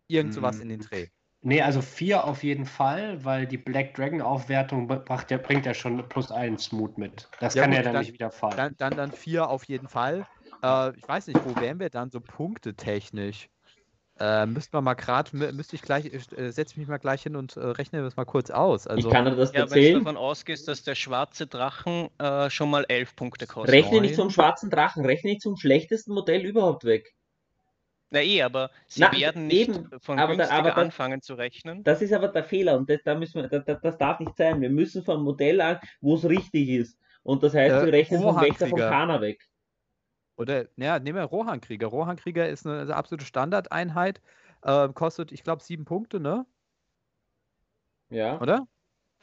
Irgend sowas hm. in den Dreh. Nee, also vier auf jeden Fall, weil die Black Dragon Aufwertung ja, bringt ja schon plus eins Mut mit. Das ja, kann gut, ja dann, dann, nicht wieder fallen. Dann, dann, dann vier auf jeden Fall. Äh, ich weiß nicht, wo wären wir dann so punktetechnisch? Äh, müsste man mal gerade, müsste ich gleich, äh, setze mich mal gleich hin und äh, rechne das mal kurz aus. Also, ich kann dir das ja, erzählen. Wenn du davon ausgehst, dass der schwarze Drachen äh, schon mal elf Punkte kostet. Rechne nicht zum schwarzen Drachen, rechne nicht zum schlechtesten Modell überhaupt weg. Na eh, aber sie Na, werden nicht eben, von aber günstiger aber da, anfangen zu rechnen. Das ist aber der Fehler und das, da müssen wir, das, das darf nicht sein. Wir müssen von Modell an, wo es richtig ist. Und das heißt, wir rechnen vom Wächter von Kana weg. Oder, ja, nehmen wir Rohankrieger. Rohankrieger ist eine, eine absolute Standardeinheit. Äh, kostet, ich glaube, sieben Punkte, ne? Ja. Oder?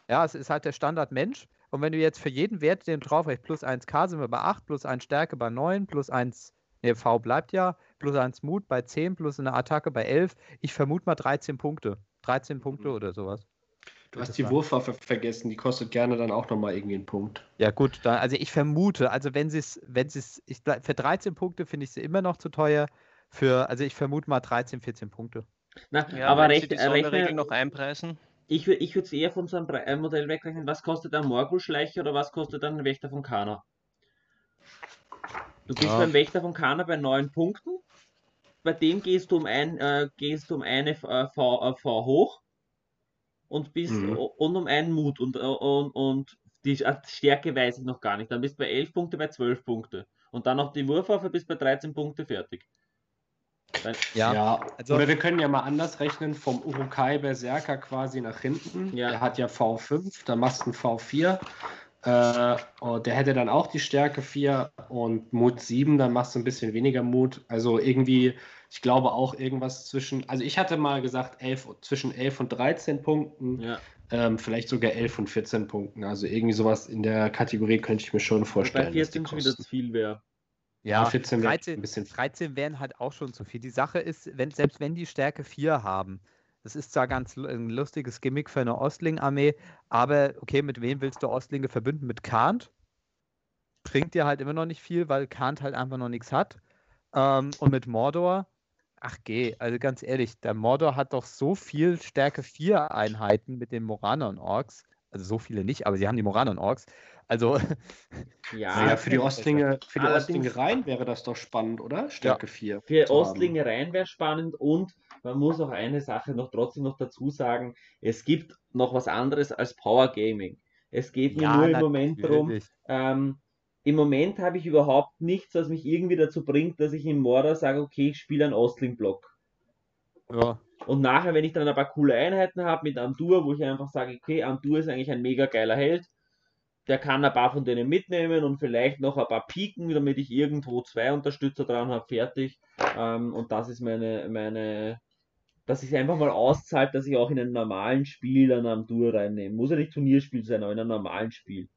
Ja, es ist halt der Standard-Mensch. Und wenn du jetzt für jeden Wert, den drauf hast, plus 1k sind wir bei 8, plus 1 Stärke bei 9, plus 1, ne, V bleibt ja, plus 1 Mut bei 10, plus eine Attacke bei 11. Ich vermute mal 13 Punkte. 13 Punkte mhm. oder sowas. Du hast die Wurfwaffe vergessen, die kostet gerne dann auch nochmal irgendwie einen Punkt. Ja, gut, dann, also ich vermute, also wenn sie es, wenn sie es, für 13 Punkte finde ich sie immer noch zu teuer. Für, also ich vermute mal 13, 14 Punkte. Na, ja, aber recht, die Sonderregel noch einpreisen. Ich, ich würde es eher von so einem äh, Modell wegrechnen. Was kostet ein Morgul-Schleicher oder was kostet ein Wächter von Kana? Du bist ja. beim Wächter von Kana bei 9 Punkten. Bei dem gehst du um, ein, äh, gehst du um eine äh, v, äh, v hoch und bis mhm. und um einen Mut und, und, und die Stärke weiß ich noch gar nicht. Dann bist du bei 11 Punkte, bei 12 Punkte. Und dann noch die Wurfwaffe bis bei 13 Punkte fertig. Ja, ja. Also, oder wir können ja mal anders rechnen, vom Urukai Berserker quasi nach hinten. Ja. Der hat ja V5, da machst du ein V4. Äh, oh, der hätte dann auch die Stärke 4 und Mut 7, dann machst du ein bisschen weniger Mut. Also irgendwie, ich glaube auch irgendwas zwischen, also ich hatte mal gesagt, 11, zwischen 11 und 13 Punkten. Ja. Ähm, vielleicht sogar 11 und 14 Punkten. Also irgendwie sowas in der Kategorie könnte ich mir schon vorstellen. Bei 14 schon wieder zu viel wäre. Ja, 14 13, ein bisschen 13 wären halt auch schon zu viel. Die Sache ist, wenn, selbst wenn die Stärke 4 haben, das ist zwar ganz ein lustiges Gimmick für eine Ostling-Armee, aber okay, mit wem willst du Ostlinge verbünden? Mit Kant? Bringt dir halt immer noch nicht viel, weil Kant halt einfach noch nichts hat. Ähm, und mit Mordor, ach geh, also ganz ehrlich, der Mordor hat doch so viel Stärke 4 Einheiten mit den Moranon-Orks. Also so viele nicht, aber sie haben die Moranon-Orks. Also. (laughs) Ja, ja für die Ostlinge, für die Ostlinge rein wäre das doch spannend, oder? Stärke ja. 4. Für Ostlinge rein wäre spannend und man muss auch eine Sache noch trotzdem noch dazu sagen: Es gibt noch was anderes als Power Gaming. Es geht mir ja, nur im Moment darum, ähm, im Moment habe ich überhaupt nichts, was mich irgendwie dazu bringt, dass ich im Mordor sage, okay, ich spiele einen Ostling-Block. Ja. Und nachher, wenn ich dann ein paar coole Einheiten habe mit Andur, wo ich einfach sage, okay, Andur ist eigentlich ein mega geiler Held, der kann ein paar von denen mitnehmen und vielleicht noch ein paar pieken, damit ich irgendwo zwei Unterstützer dran habe, fertig. Ähm, und das ist meine, meine, dass ich einfach mal auszahlt, dass ich auch in einem normalen Spiel an einem Tour reinnehme. Muss ja nicht Turnierspiel sein, aber in einem normalen Spiel.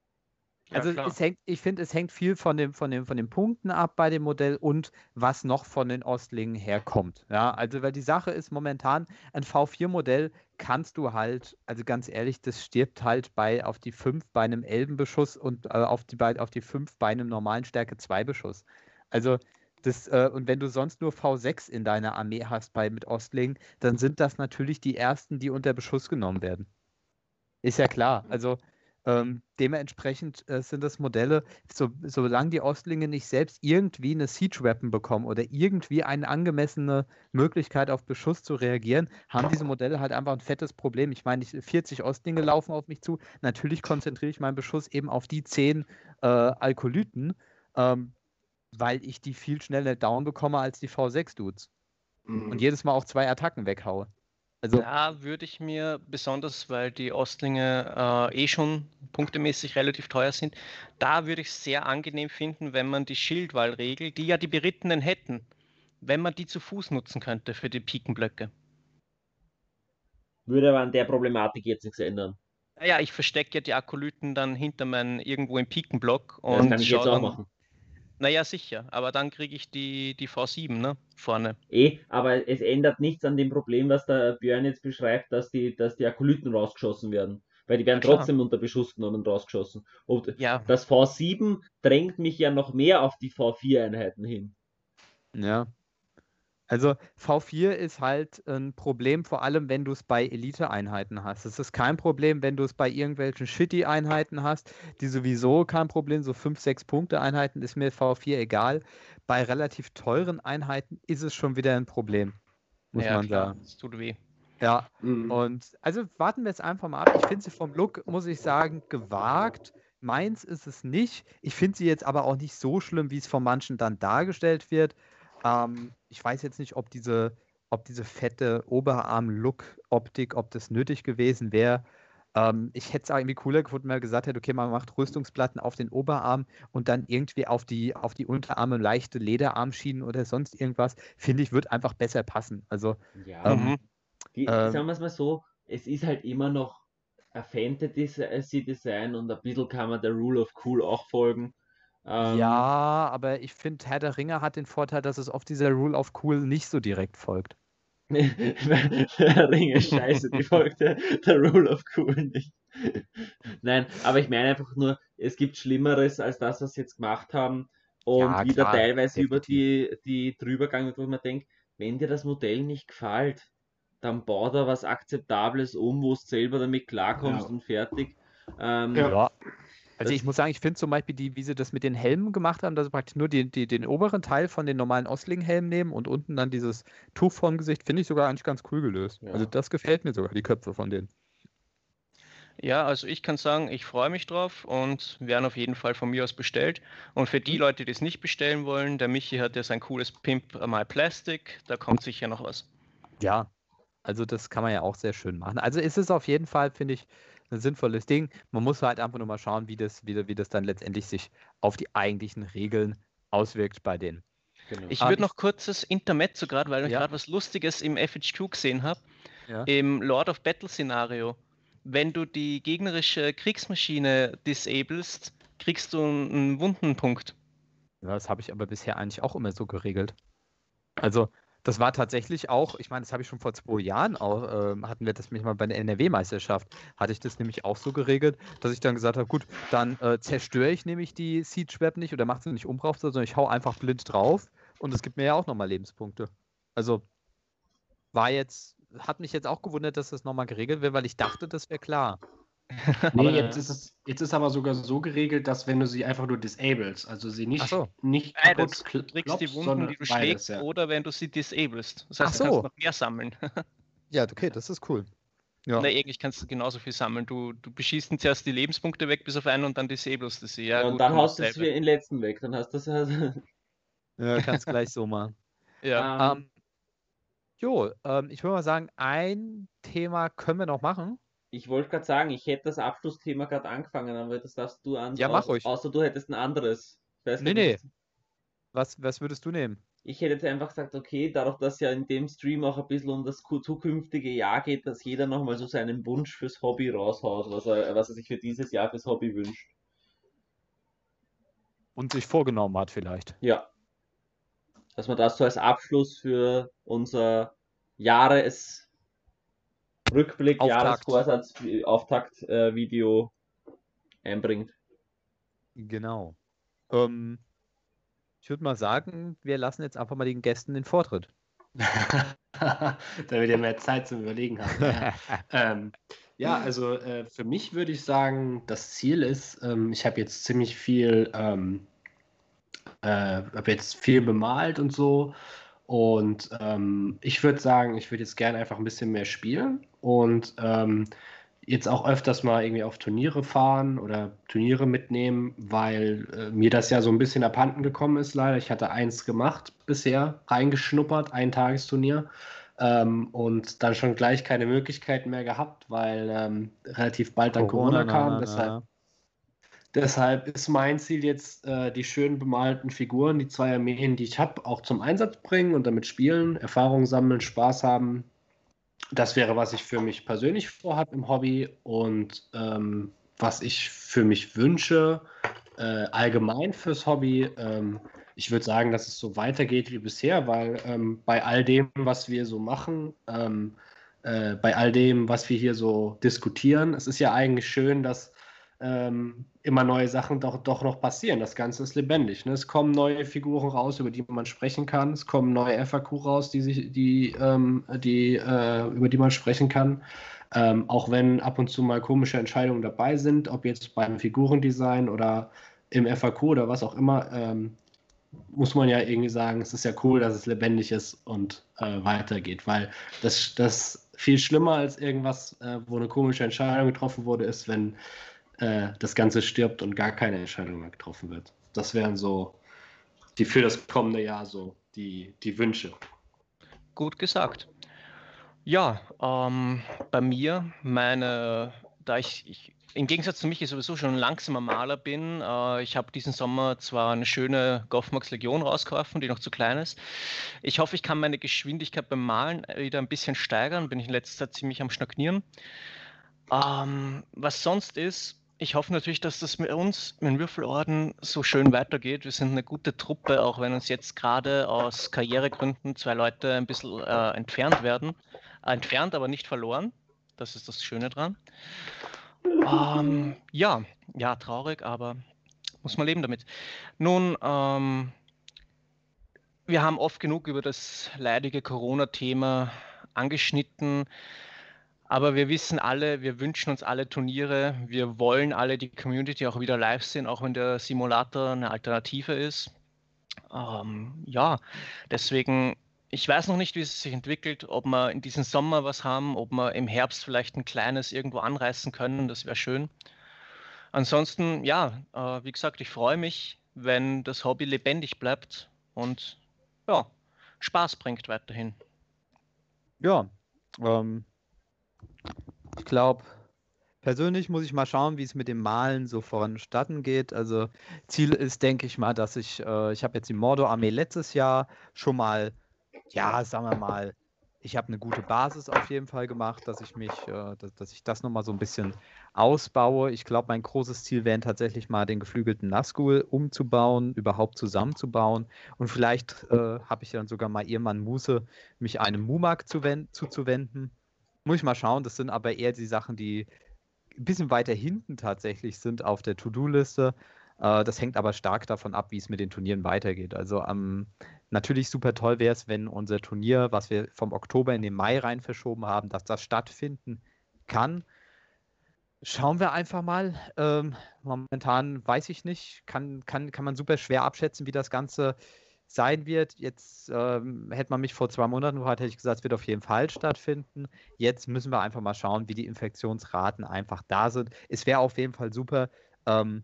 Also ja, es hängt, ich finde, es hängt viel von, dem, von, dem, von den Punkten ab bei dem Modell und was noch von den Ostlingen herkommt. Ja, also weil die Sache ist momentan, ein V4-Modell kannst du halt, also ganz ehrlich, das stirbt halt bei auf die 5 bei einem Elbenbeschuss und äh, auf, die, bei, auf die 5 bei einem normalen Stärke 2 Beschuss. Also das, äh, und wenn du sonst nur V6 in deiner Armee hast bei mit Ostlingen, dann sind das natürlich die ersten, die unter Beschuss genommen werden. Ist ja klar. Also ähm, dementsprechend äh, sind das Modelle, so, solange die Ostlinge nicht selbst irgendwie eine Siege-Weapon bekommen oder irgendwie eine angemessene Möglichkeit auf Beschuss zu reagieren, haben diese Modelle halt einfach ein fettes Problem. Ich meine, 40 Ostlinge laufen auf mich zu. Natürlich konzentriere ich meinen Beschuss eben auf die 10 äh, Alkolyten, ähm, weil ich die viel schneller down bekomme als die V6-Dudes. Mhm. Und jedes Mal auch zwei Attacken weghaue. Also da würde ich mir besonders, weil die Ostlinge äh, eh schon punktemäßig relativ teuer sind, da würde ich es sehr angenehm finden, wenn man die Schildwahlregel, die ja die Berittenen hätten, wenn man die zu Fuß nutzen könnte für die Pikenblöcke. Würde aber an der Problematik jetzt nichts ändern. Ja, ich verstecke ja die Akolyten dann hinter meinem irgendwo im Pikenblock und das kann ich jetzt auch dann, machen. Naja, sicher, aber dann kriege ich die, die V7, ne? Vorne. Eh, aber es ändert nichts an dem Problem, was der Björn jetzt beschreibt, dass die, dass die Akolyten rausgeschossen werden. Weil die werden ja, trotzdem unter Beschuss genommen rausgeschossen. Und ja. das V7 drängt mich ja noch mehr auf die V4-Einheiten hin. Ja, also V4 ist halt ein Problem, vor allem wenn du es bei Elite-Einheiten hast. Es ist kein Problem, wenn du es bei irgendwelchen Shitty-Einheiten hast, die sowieso kein Problem, so 5, 6 Punkte-Einheiten ist mir V4 egal. Bei relativ teuren Einheiten ist es schon wieder ein Problem, muss ja, man klar. sagen. Es tut weh. Ja, mhm. und also warten wir jetzt einfach mal ab. Ich finde sie vom Look, muss ich sagen, gewagt. Meins ist es nicht. Ich finde sie jetzt aber auch nicht so schlimm, wie es von manchen dann dargestellt wird. Ähm, ich weiß jetzt nicht, ob diese, ob diese fette Oberarm-Look-Optik, ob das nötig gewesen wäre. Ähm, ich hätte es auch irgendwie cooler gefunden, wenn man gesagt hätte, okay, man macht Rüstungsplatten auf den Oberarm und dann irgendwie auf die, auf die Unterarme leichte Lederarmschienen oder sonst irgendwas. Finde ich, wird einfach besser passen. Also, ja. Ähm, die, äh, sagen wir es mal so, es ist halt immer noch ein Fantasy-Design und ein bisschen kann man der Rule of Cool auch folgen. Ähm, ja, aber ich finde, Herr der Ringe hat den Vorteil, dass es auf dieser Rule of Cool nicht so direkt folgt. (laughs) der Ringe, scheiße, die folgt der, der Rule of Cool nicht. Nein, aber ich meine einfach nur, es gibt Schlimmeres als das, was sie jetzt gemacht haben. Und ja, wieder klar, teilweise definitiv. über die, die wird, wo man denkt, wenn dir das Modell nicht gefällt, dann bau da was Akzeptables um, wo du selber damit klarkommst ja. und fertig. Ähm, ja. Also ich muss sagen, ich finde zum Beispiel, die, wie sie das mit den Helmen gemacht haben, dass sie praktisch nur die, die, den oberen Teil von den normalen Ostling-Helmen nehmen und unten dann dieses Tuch vorm Gesicht, finde ich sogar eigentlich ganz cool gelöst. Ja. Also das gefällt mir sogar, die Köpfe von denen. Ja, also ich kann sagen, ich freue mich drauf und werden auf jeden Fall von mir aus bestellt. Und für die Leute, die es nicht bestellen wollen, der Michi hat ja sein cooles Pimp My Plastic, da kommt sicher noch was. Ja, also das kann man ja auch sehr schön machen. Also ist es auf jeden Fall, finde ich, ein sinnvolles Ding. Man muss halt einfach nur mal schauen, wie das, wie, wie das dann letztendlich sich auf die eigentlichen Regeln auswirkt bei denen. Genau. Ich würde noch kurzes Intermezzo gerade, weil ich ja. gerade was Lustiges im FHQ gesehen habe. Ja. Im Lord of Battle Szenario. Wenn du die gegnerische Kriegsmaschine disablest, kriegst du einen Wundenpunkt. Ja, das habe ich aber bisher eigentlich auch immer so geregelt. Also, das war tatsächlich auch, ich meine, das habe ich schon vor zwei Jahren auch, äh, hatten wir das nämlich mal bei der NRW-Meisterschaft, hatte ich das nämlich auch so geregelt, dass ich dann gesagt habe, gut, dann äh, zerstöre ich nämlich die Siege Web nicht oder mache sie nicht umbrauf, sondern ich hau einfach blind drauf und es gibt mir ja auch nochmal Lebenspunkte. Also war jetzt, hat mich jetzt auch gewundert, dass das nochmal geregelt wird, weil ich dachte, das wäre klar. (laughs) nee, jetzt ist es jetzt ist aber sogar so geregelt, dass wenn du sie einfach nur disablest, also sie nicht, so. nicht kaputt du kriegst die Wunden, die du schlägst, ja. oder wenn du sie disablest. Das heißt, so. du kannst noch mehr sammeln. (laughs) ja, okay, das ist cool. Ja. Na, eigentlich kannst du genauso viel sammeln. Du, du beschießt zuerst die Lebenspunkte weg bis auf einen und dann disablest du sie. Ja, ja und gut, dann haust du es den letzten weg. Dann hast du das halt. ja, kannst gleich so machen. (laughs) Ja. Ähm, jo, ähm, ich würde mal sagen, ein Thema können wir noch machen. Ich wollte gerade sagen, ich hätte das Abschlussthema gerade angefangen, aber das darfst du an. Ja, mach ruhig. Außer du hättest ein anderes. Weiß nee, nee. Was, was würdest du nehmen? Ich hätte jetzt einfach gesagt, okay, dadurch, dass ja in dem Stream auch ein bisschen um das zukünftige Jahr geht, dass jeder nochmal so seinen Wunsch fürs Hobby raushaut, was er, was er sich für dieses Jahr fürs Hobby wünscht. Und sich vorgenommen hat vielleicht. Ja. Dass man das so als Abschluss für unser Jahres Rückblick. Jahresvorsatz, Auftakt-Video äh, einbringt. Genau. Ähm, ich würde mal sagen, wir lassen jetzt einfach mal den Gästen den Vortritt. (laughs) Damit ihr mehr Zeit zum Überlegen habt. Ja, (laughs) ähm, ja also äh, für mich würde ich sagen, das Ziel ist, ähm, ich habe jetzt ziemlich viel, ähm, äh, habe jetzt viel bemalt und so und ähm, ich würde sagen, ich würde jetzt gerne einfach ein bisschen mehr spielen und ähm, jetzt auch öfters mal irgendwie auf Turniere fahren oder Turniere mitnehmen, weil äh, mir das ja so ein bisschen abhanden gekommen ist, leider. Ich hatte eins gemacht bisher, reingeschnuppert, ein Tagesturnier. Ähm, und dann schon gleich keine Möglichkeiten mehr gehabt, weil ähm, relativ bald dann Corona, Corona kam. Na, na, deshalb Deshalb ist mein Ziel jetzt, äh, die schön bemalten Figuren, die zwei Armeen, die ich habe, auch zum Einsatz bringen und damit spielen, Erfahrung sammeln, Spaß haben. Das wäre, was ich für mich persönlich vorhabe im Hobby und ähm, was ich für mich wünsche, äh, allgemein fürs Hobby. Ähm, ich würde sagen, dass es so weitergeht wie bisher, weil ähm, bei all dem, was wir so machen, ähm, äh, bei all dem, was wir hier so diskutieren, es ist ja eigentlich schön, dass ähm, immer neue Sachen doch, doch noch passieren. Das Ganze ist lebendig. Ne? Es kommen neue Figuren raus, über die man sprechen kann. Es kommen neue FAQ raus, die sich, die, ähm, die, äh, über die man sprechen kann. Ähm, auch wenn ab und zu mal komische Entscheidungen dabei sind, ob jetzt beim Figurendesign oder im FAQ oder was auch immer, ähm, muss man ja irgendwie sagen, es ist ja cool, dass es lebendig ist und äh, weitergeht, weil das, das viel schlimmer als irgendwas, äh, wo eine komische Entscheidung getroffen wurde, ist, wenn äh, das Ganze stirbt und gar keine Entscheidung mehr getroffen wird. Das wären so die für das kommende Jahr so die, die Wünsche. Gut gesagt. Ja, ähm, bei mir, meine, da ich, ich im Gegensatz zu mich sowieso schon ein langsamer Maler bin, äh, ich habe diesen Sommer zwar eine schöne Goffmax Legion rausgeworfen, die noch zu klein ist. Ich hoffe, ich kann meine Geschwindigkeit beim Malen wieder ein bisschen steigern, bin ich in letzter Zeit ziemlich am Schnackieren. Ähm, was sonst ist, ich hoffe natürlich, dass das mit uns, mit dem Würfelorden, so schön weitergeht. Wir sind eine gute Truppe, auch wenn uns jetzt gerade aus Karrieregründen zwei Leute ein bisschen äh, entfernt werden. Äh, entfernt, aber nicht verloren. Das ist das Schöne dran. Ähm, ja, ja, traurig, aber muss man leben damit. Nun, ähm, wir haben oft genug über das leidige Corona-Thema angeschnitten. Aber wir wissen alle, wir wünschen uns alle Turniere. Wir wollen alle die Community auch wieder live sehen, auch wenn der Simulator eine Alternative ist. Ähm, ja, deswegen, ich weiß noch nicht, wie es sich entwickelt, ob wir in diesem Sommer was haben, ob wir im Herbst vielleicht ein kleines irgendwo anreißen können. Das wäre schön. Ansonsten, ja, äh, wie gesagt, ich freue mich, wenn das Hobby lebendig bleibt und ja, Spaß bringt weiterhin. Ja, ähm, ich glaube, persönlich muss ich mal schauen, wie es mit dem Malen so voranstatten geht. Also Ziel ist, denke ich mal, dass ich, äh, ich habe jetzt die Mordor-Armee letztes Jahr schon mal, ja, sagen wir mal, ich habe eine gute Basis auf jeden Fall gemacht, dass ich mich, äh, dass, dass ich das nochmal so ein bisschen ausbaue. Ich glaube, mein großes Ziel wäre tatsächlich mal den geflügelten Nazgul umzubauen, überhaupt zusammenzubauen. Und vielleicht äh, habe ich dann sogar mal irgendwann Muße, mich einem Mumak zu zuzuwenden. Muss ich mal schauen. Das sind aber eher die Sachen, die ein bisschen weiter hinten tatsächlich sind auf der To-Do-Liste. Äh, das hängt aber stark davon ab, wie es mit den Turnieren weitergeht. Also am Natürlich super toll wäre es, wenn unser Turnier, was wir vom Oktober in den Mai rein verschoben haben, dass das stattfinden kann. Schauen wir einfach mal. Ähm, momentan weiß ich nicht, kann, kann, kann man super schwer abschätzen, wie das Ganze sein wird. Jetzt ähm, hätte man mich vor zwei Monaten gefragt, hätte ich gesagt, es wird auf jeden Fall stattfinden. Jetzt müssen wir einfach mal schauen, wie die Infektionsraten einfach da sind. Es wäre auf jeden Fall super, ähm,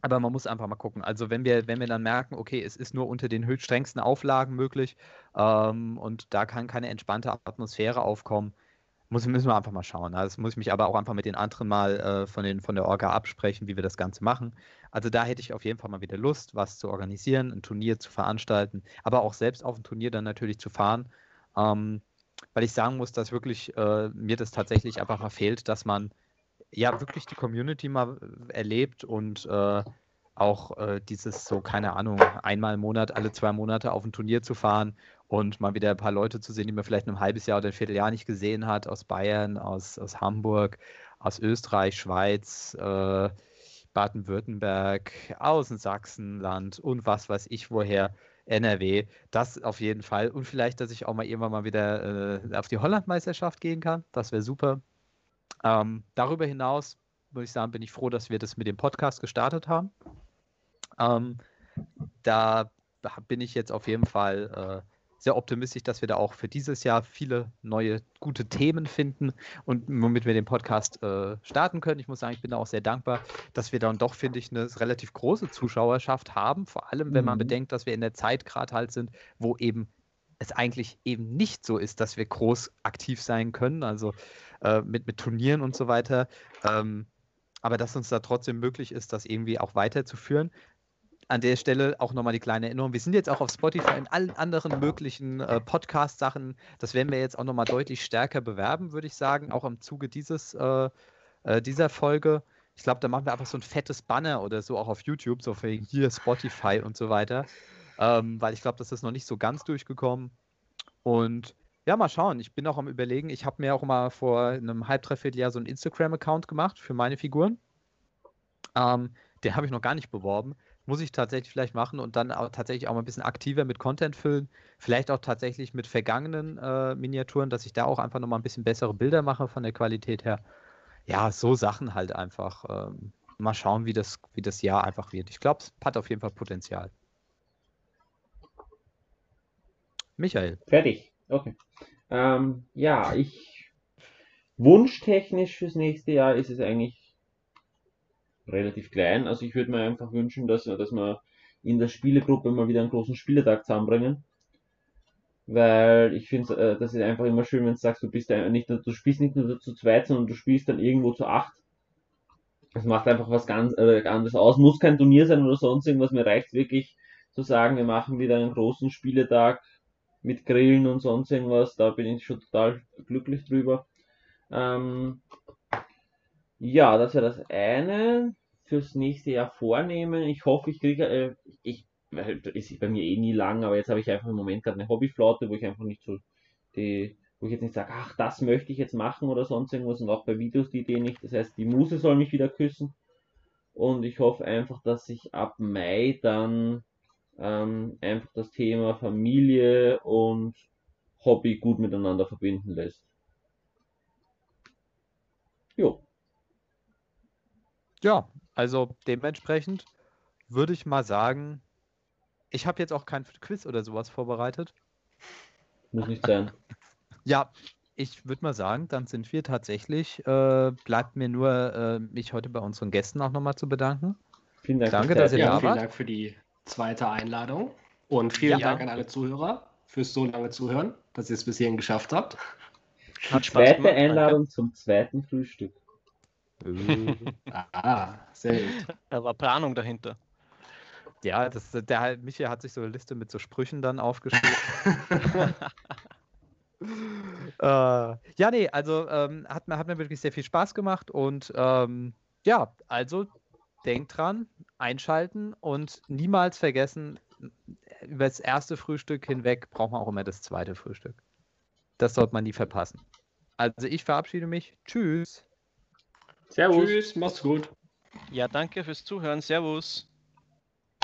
aber man muss einfach mal gucken. Also wenn wir, wenn wir dann merken, okay, es ist nur unter den höchst strengsten Auflagen möglich ähm, und da kann keine entspannte Atmosphäre aufkommen, muss, müssen wir einfach mal schauen. Also das muss ich mich aber auch einfach mit den anderen mal äh, von, den, von der Orga absprechen, wie wir das Ganze machen. Also da hätte ich auf jeden Fall mal wieder Lust, was zu organisieren, ein Turnier zu veranstalten, aber auch selbst auf ein Turnier dann natürlich zu fahren. Ähm, weil ich sagen muss, dass wirklich äh, mir das tatsächlich einfach mal fehlt, dass man ja wirklich die Community mal äh, erlebt und äh, auch äh, dieses so, keine Ahnung, einmal im Monat, alle zwei Monate auf ein Turnier zu fahren und mal wieder ein paar Leute zu sehen, die man vielleicht ein halbes Jahr oder ein Vierteljahr nicht gesehen hat, aus Bayern, aus, aus Hamburg, aus Österreich, Schweiz, äh, Baden-Württemberg, aus dem Sachsenland und was weiß ich woher. NRW, das auf jeden Fall. Und vielleicht, dass ich auch mal irgendwann mal wieder äh, auf die Hollandmeisterschaft gehen kann. Das wäre super. Ähm, darüber hinaus muss ich sagen, bin ich froh, dass wir das mit dem Podcast gestartet haben. Ähm, da bin ich jetzt auf jeden Fall äh, sehr optimistisch, dass wir da auch für dieses Jahr viele neue gute Themen finden und womit wir den Podcast äh, starten können. Ich muss sagen, ich bin da auch sehr dankbar, dass wir dann doch, finde ich, eine relativ große Zuschauerschaft haben. Vor allem, wenn man mhm. bedenkt, dass wir in der Zeit gerade halt sind, wo eben es eigentlich eben nicht so ist, dass wir groß aktiv sein können, also äh, mit, mit Turnieren und so weiter. Ähm, aber dass uns da trotzdem möglich ist, das irgendwie auch weiterzuführen. An der Stelle auch nochmal die kleine Erinnerung. Wir sind jetzt auch auf Spotify und allen anderen möglichen äh, Podcast-Sachen. Das werden wir jetzt auch nochmal deutlich stärker bewerben, würde ich sagen, auch im Zuge dieses, äh, äh, dieser Folge. Ich glaube, da machen wir einfach so ein fettes Banner oder so auch auf YouTube, so für hier Spotify und so weiter ähm, weil ich glaube, das ist noch nicht so ganz durchgekommen. Und ja, mal schauen. Ich bin auch am Überlegen. Ich habe mir auch mal vor einem halb, dreiviertel Jahr so einen Instagram-Account gemacht für meine Figuren. Ähm, den habe ich noch gar nicht beworben. Muss ich tatsächlich vielleicht machen und dann auch tatsächlich auch mal ein bisschen aktiver mit Content füllen. Vielleicht auch tatsächlich mit vergangenen äh, Miniaturen, dass ich da auch einfach nochmal ein bisschen bessere Bilder mache von der Qualität her. Ja, so Sachen halt einfach. Ähm, mal schauen, wie das, wie das Jahr einfach wird. Ich glaube, es hat auf jeden Fall Potenzial. Michael. Fertig. Okay. Ähm, ja, ich wunschtechnisch fürs nächste Jahr ist es eigentlich relativ klein. Also ich würde mir einfach wünschen, dass, dass wir in der Spielegruppe mal wieder einen großen Spieletag zusammenbringen. Weil ich finde, äh, das ist einfach immer schön, wenn du sagst, du bist nicht nur, du spielst nicht nur zu zweit, sondern du spielst dann irgendwo zu acht. Das macht einfach was ganz äh, anderes aus. Muss kein Turnier sein oder sonst irgendwas. Mir reicht wirklich zu sagen, wir machen wieder einen großen Spieletag mit Grillen und sonst irgendwas. Da bin ich schon total glücklich drüber. Ähm, ja, das wäre das eine. Fürs nächste Jahr vornehmen. Ich hoffe, ich kriege, äh, ich, ist bei mir eh nie lang, aber jetzt habe ich einfach im Moment gerade eine Hobbyflaute, wo ich einfach nicht so die, wo ich jetzt nicht sage, ach, das möchte ich jetzt machen oder sonst irgendwas und auch bei Videos die Idee nicht. Das heißt, die Muse soll mich wieder küssen. Und ich hoffe einfach, dass ich ab Mai dann ähm, einfach das Thema Familie und Hobby gut miteinander verbinden lässt. Jo. Ja, also dementsprechend würde ich mal sagen, ich habe jetzt auch kein Quiz oder sowas vorbereitet. Muss nicht sein. (laughs) Ja, ich würde mal sagen, dann sind wir tatsächlich. Äh, bleibt mir nur, äh, mich heute bei unseren Gästen auch nochmal zu bedanken. Vielen Dank. Danke, dass ihr Zeit. da Ja, vielen wart. Dank für die zweite Einladung. Und vielen Ja. Dank an alle Zuhörer fürs so lange Zuhören, dass ihr es bis hierhin geschafft habt. Hat Spaß Zweite gemacht, danke. Einladung zum zweiten Frühstück. Äh, (laughs) Ah, sehr gut. Da war Planung dahinter. ja, das, der Michi hat sich so eine Liste mit so Sprüchen dann aufgeschrieben. (laughs) äh, ja, nee, also ähm, hat, mir, hat mir wirklich sehr viel Spaß gemacht und ähm, ja, also denkt dran, einschalten und niemals vergessen, über das erste Frühstück hinweg braucht man auch immer das zweite Frühstück. Das sollte man nie verpassen. Also ich verabschiede mich. Tschüss. Servus. Tschüss, mach's gut. Ja, danke fürs Zuhören. Servus.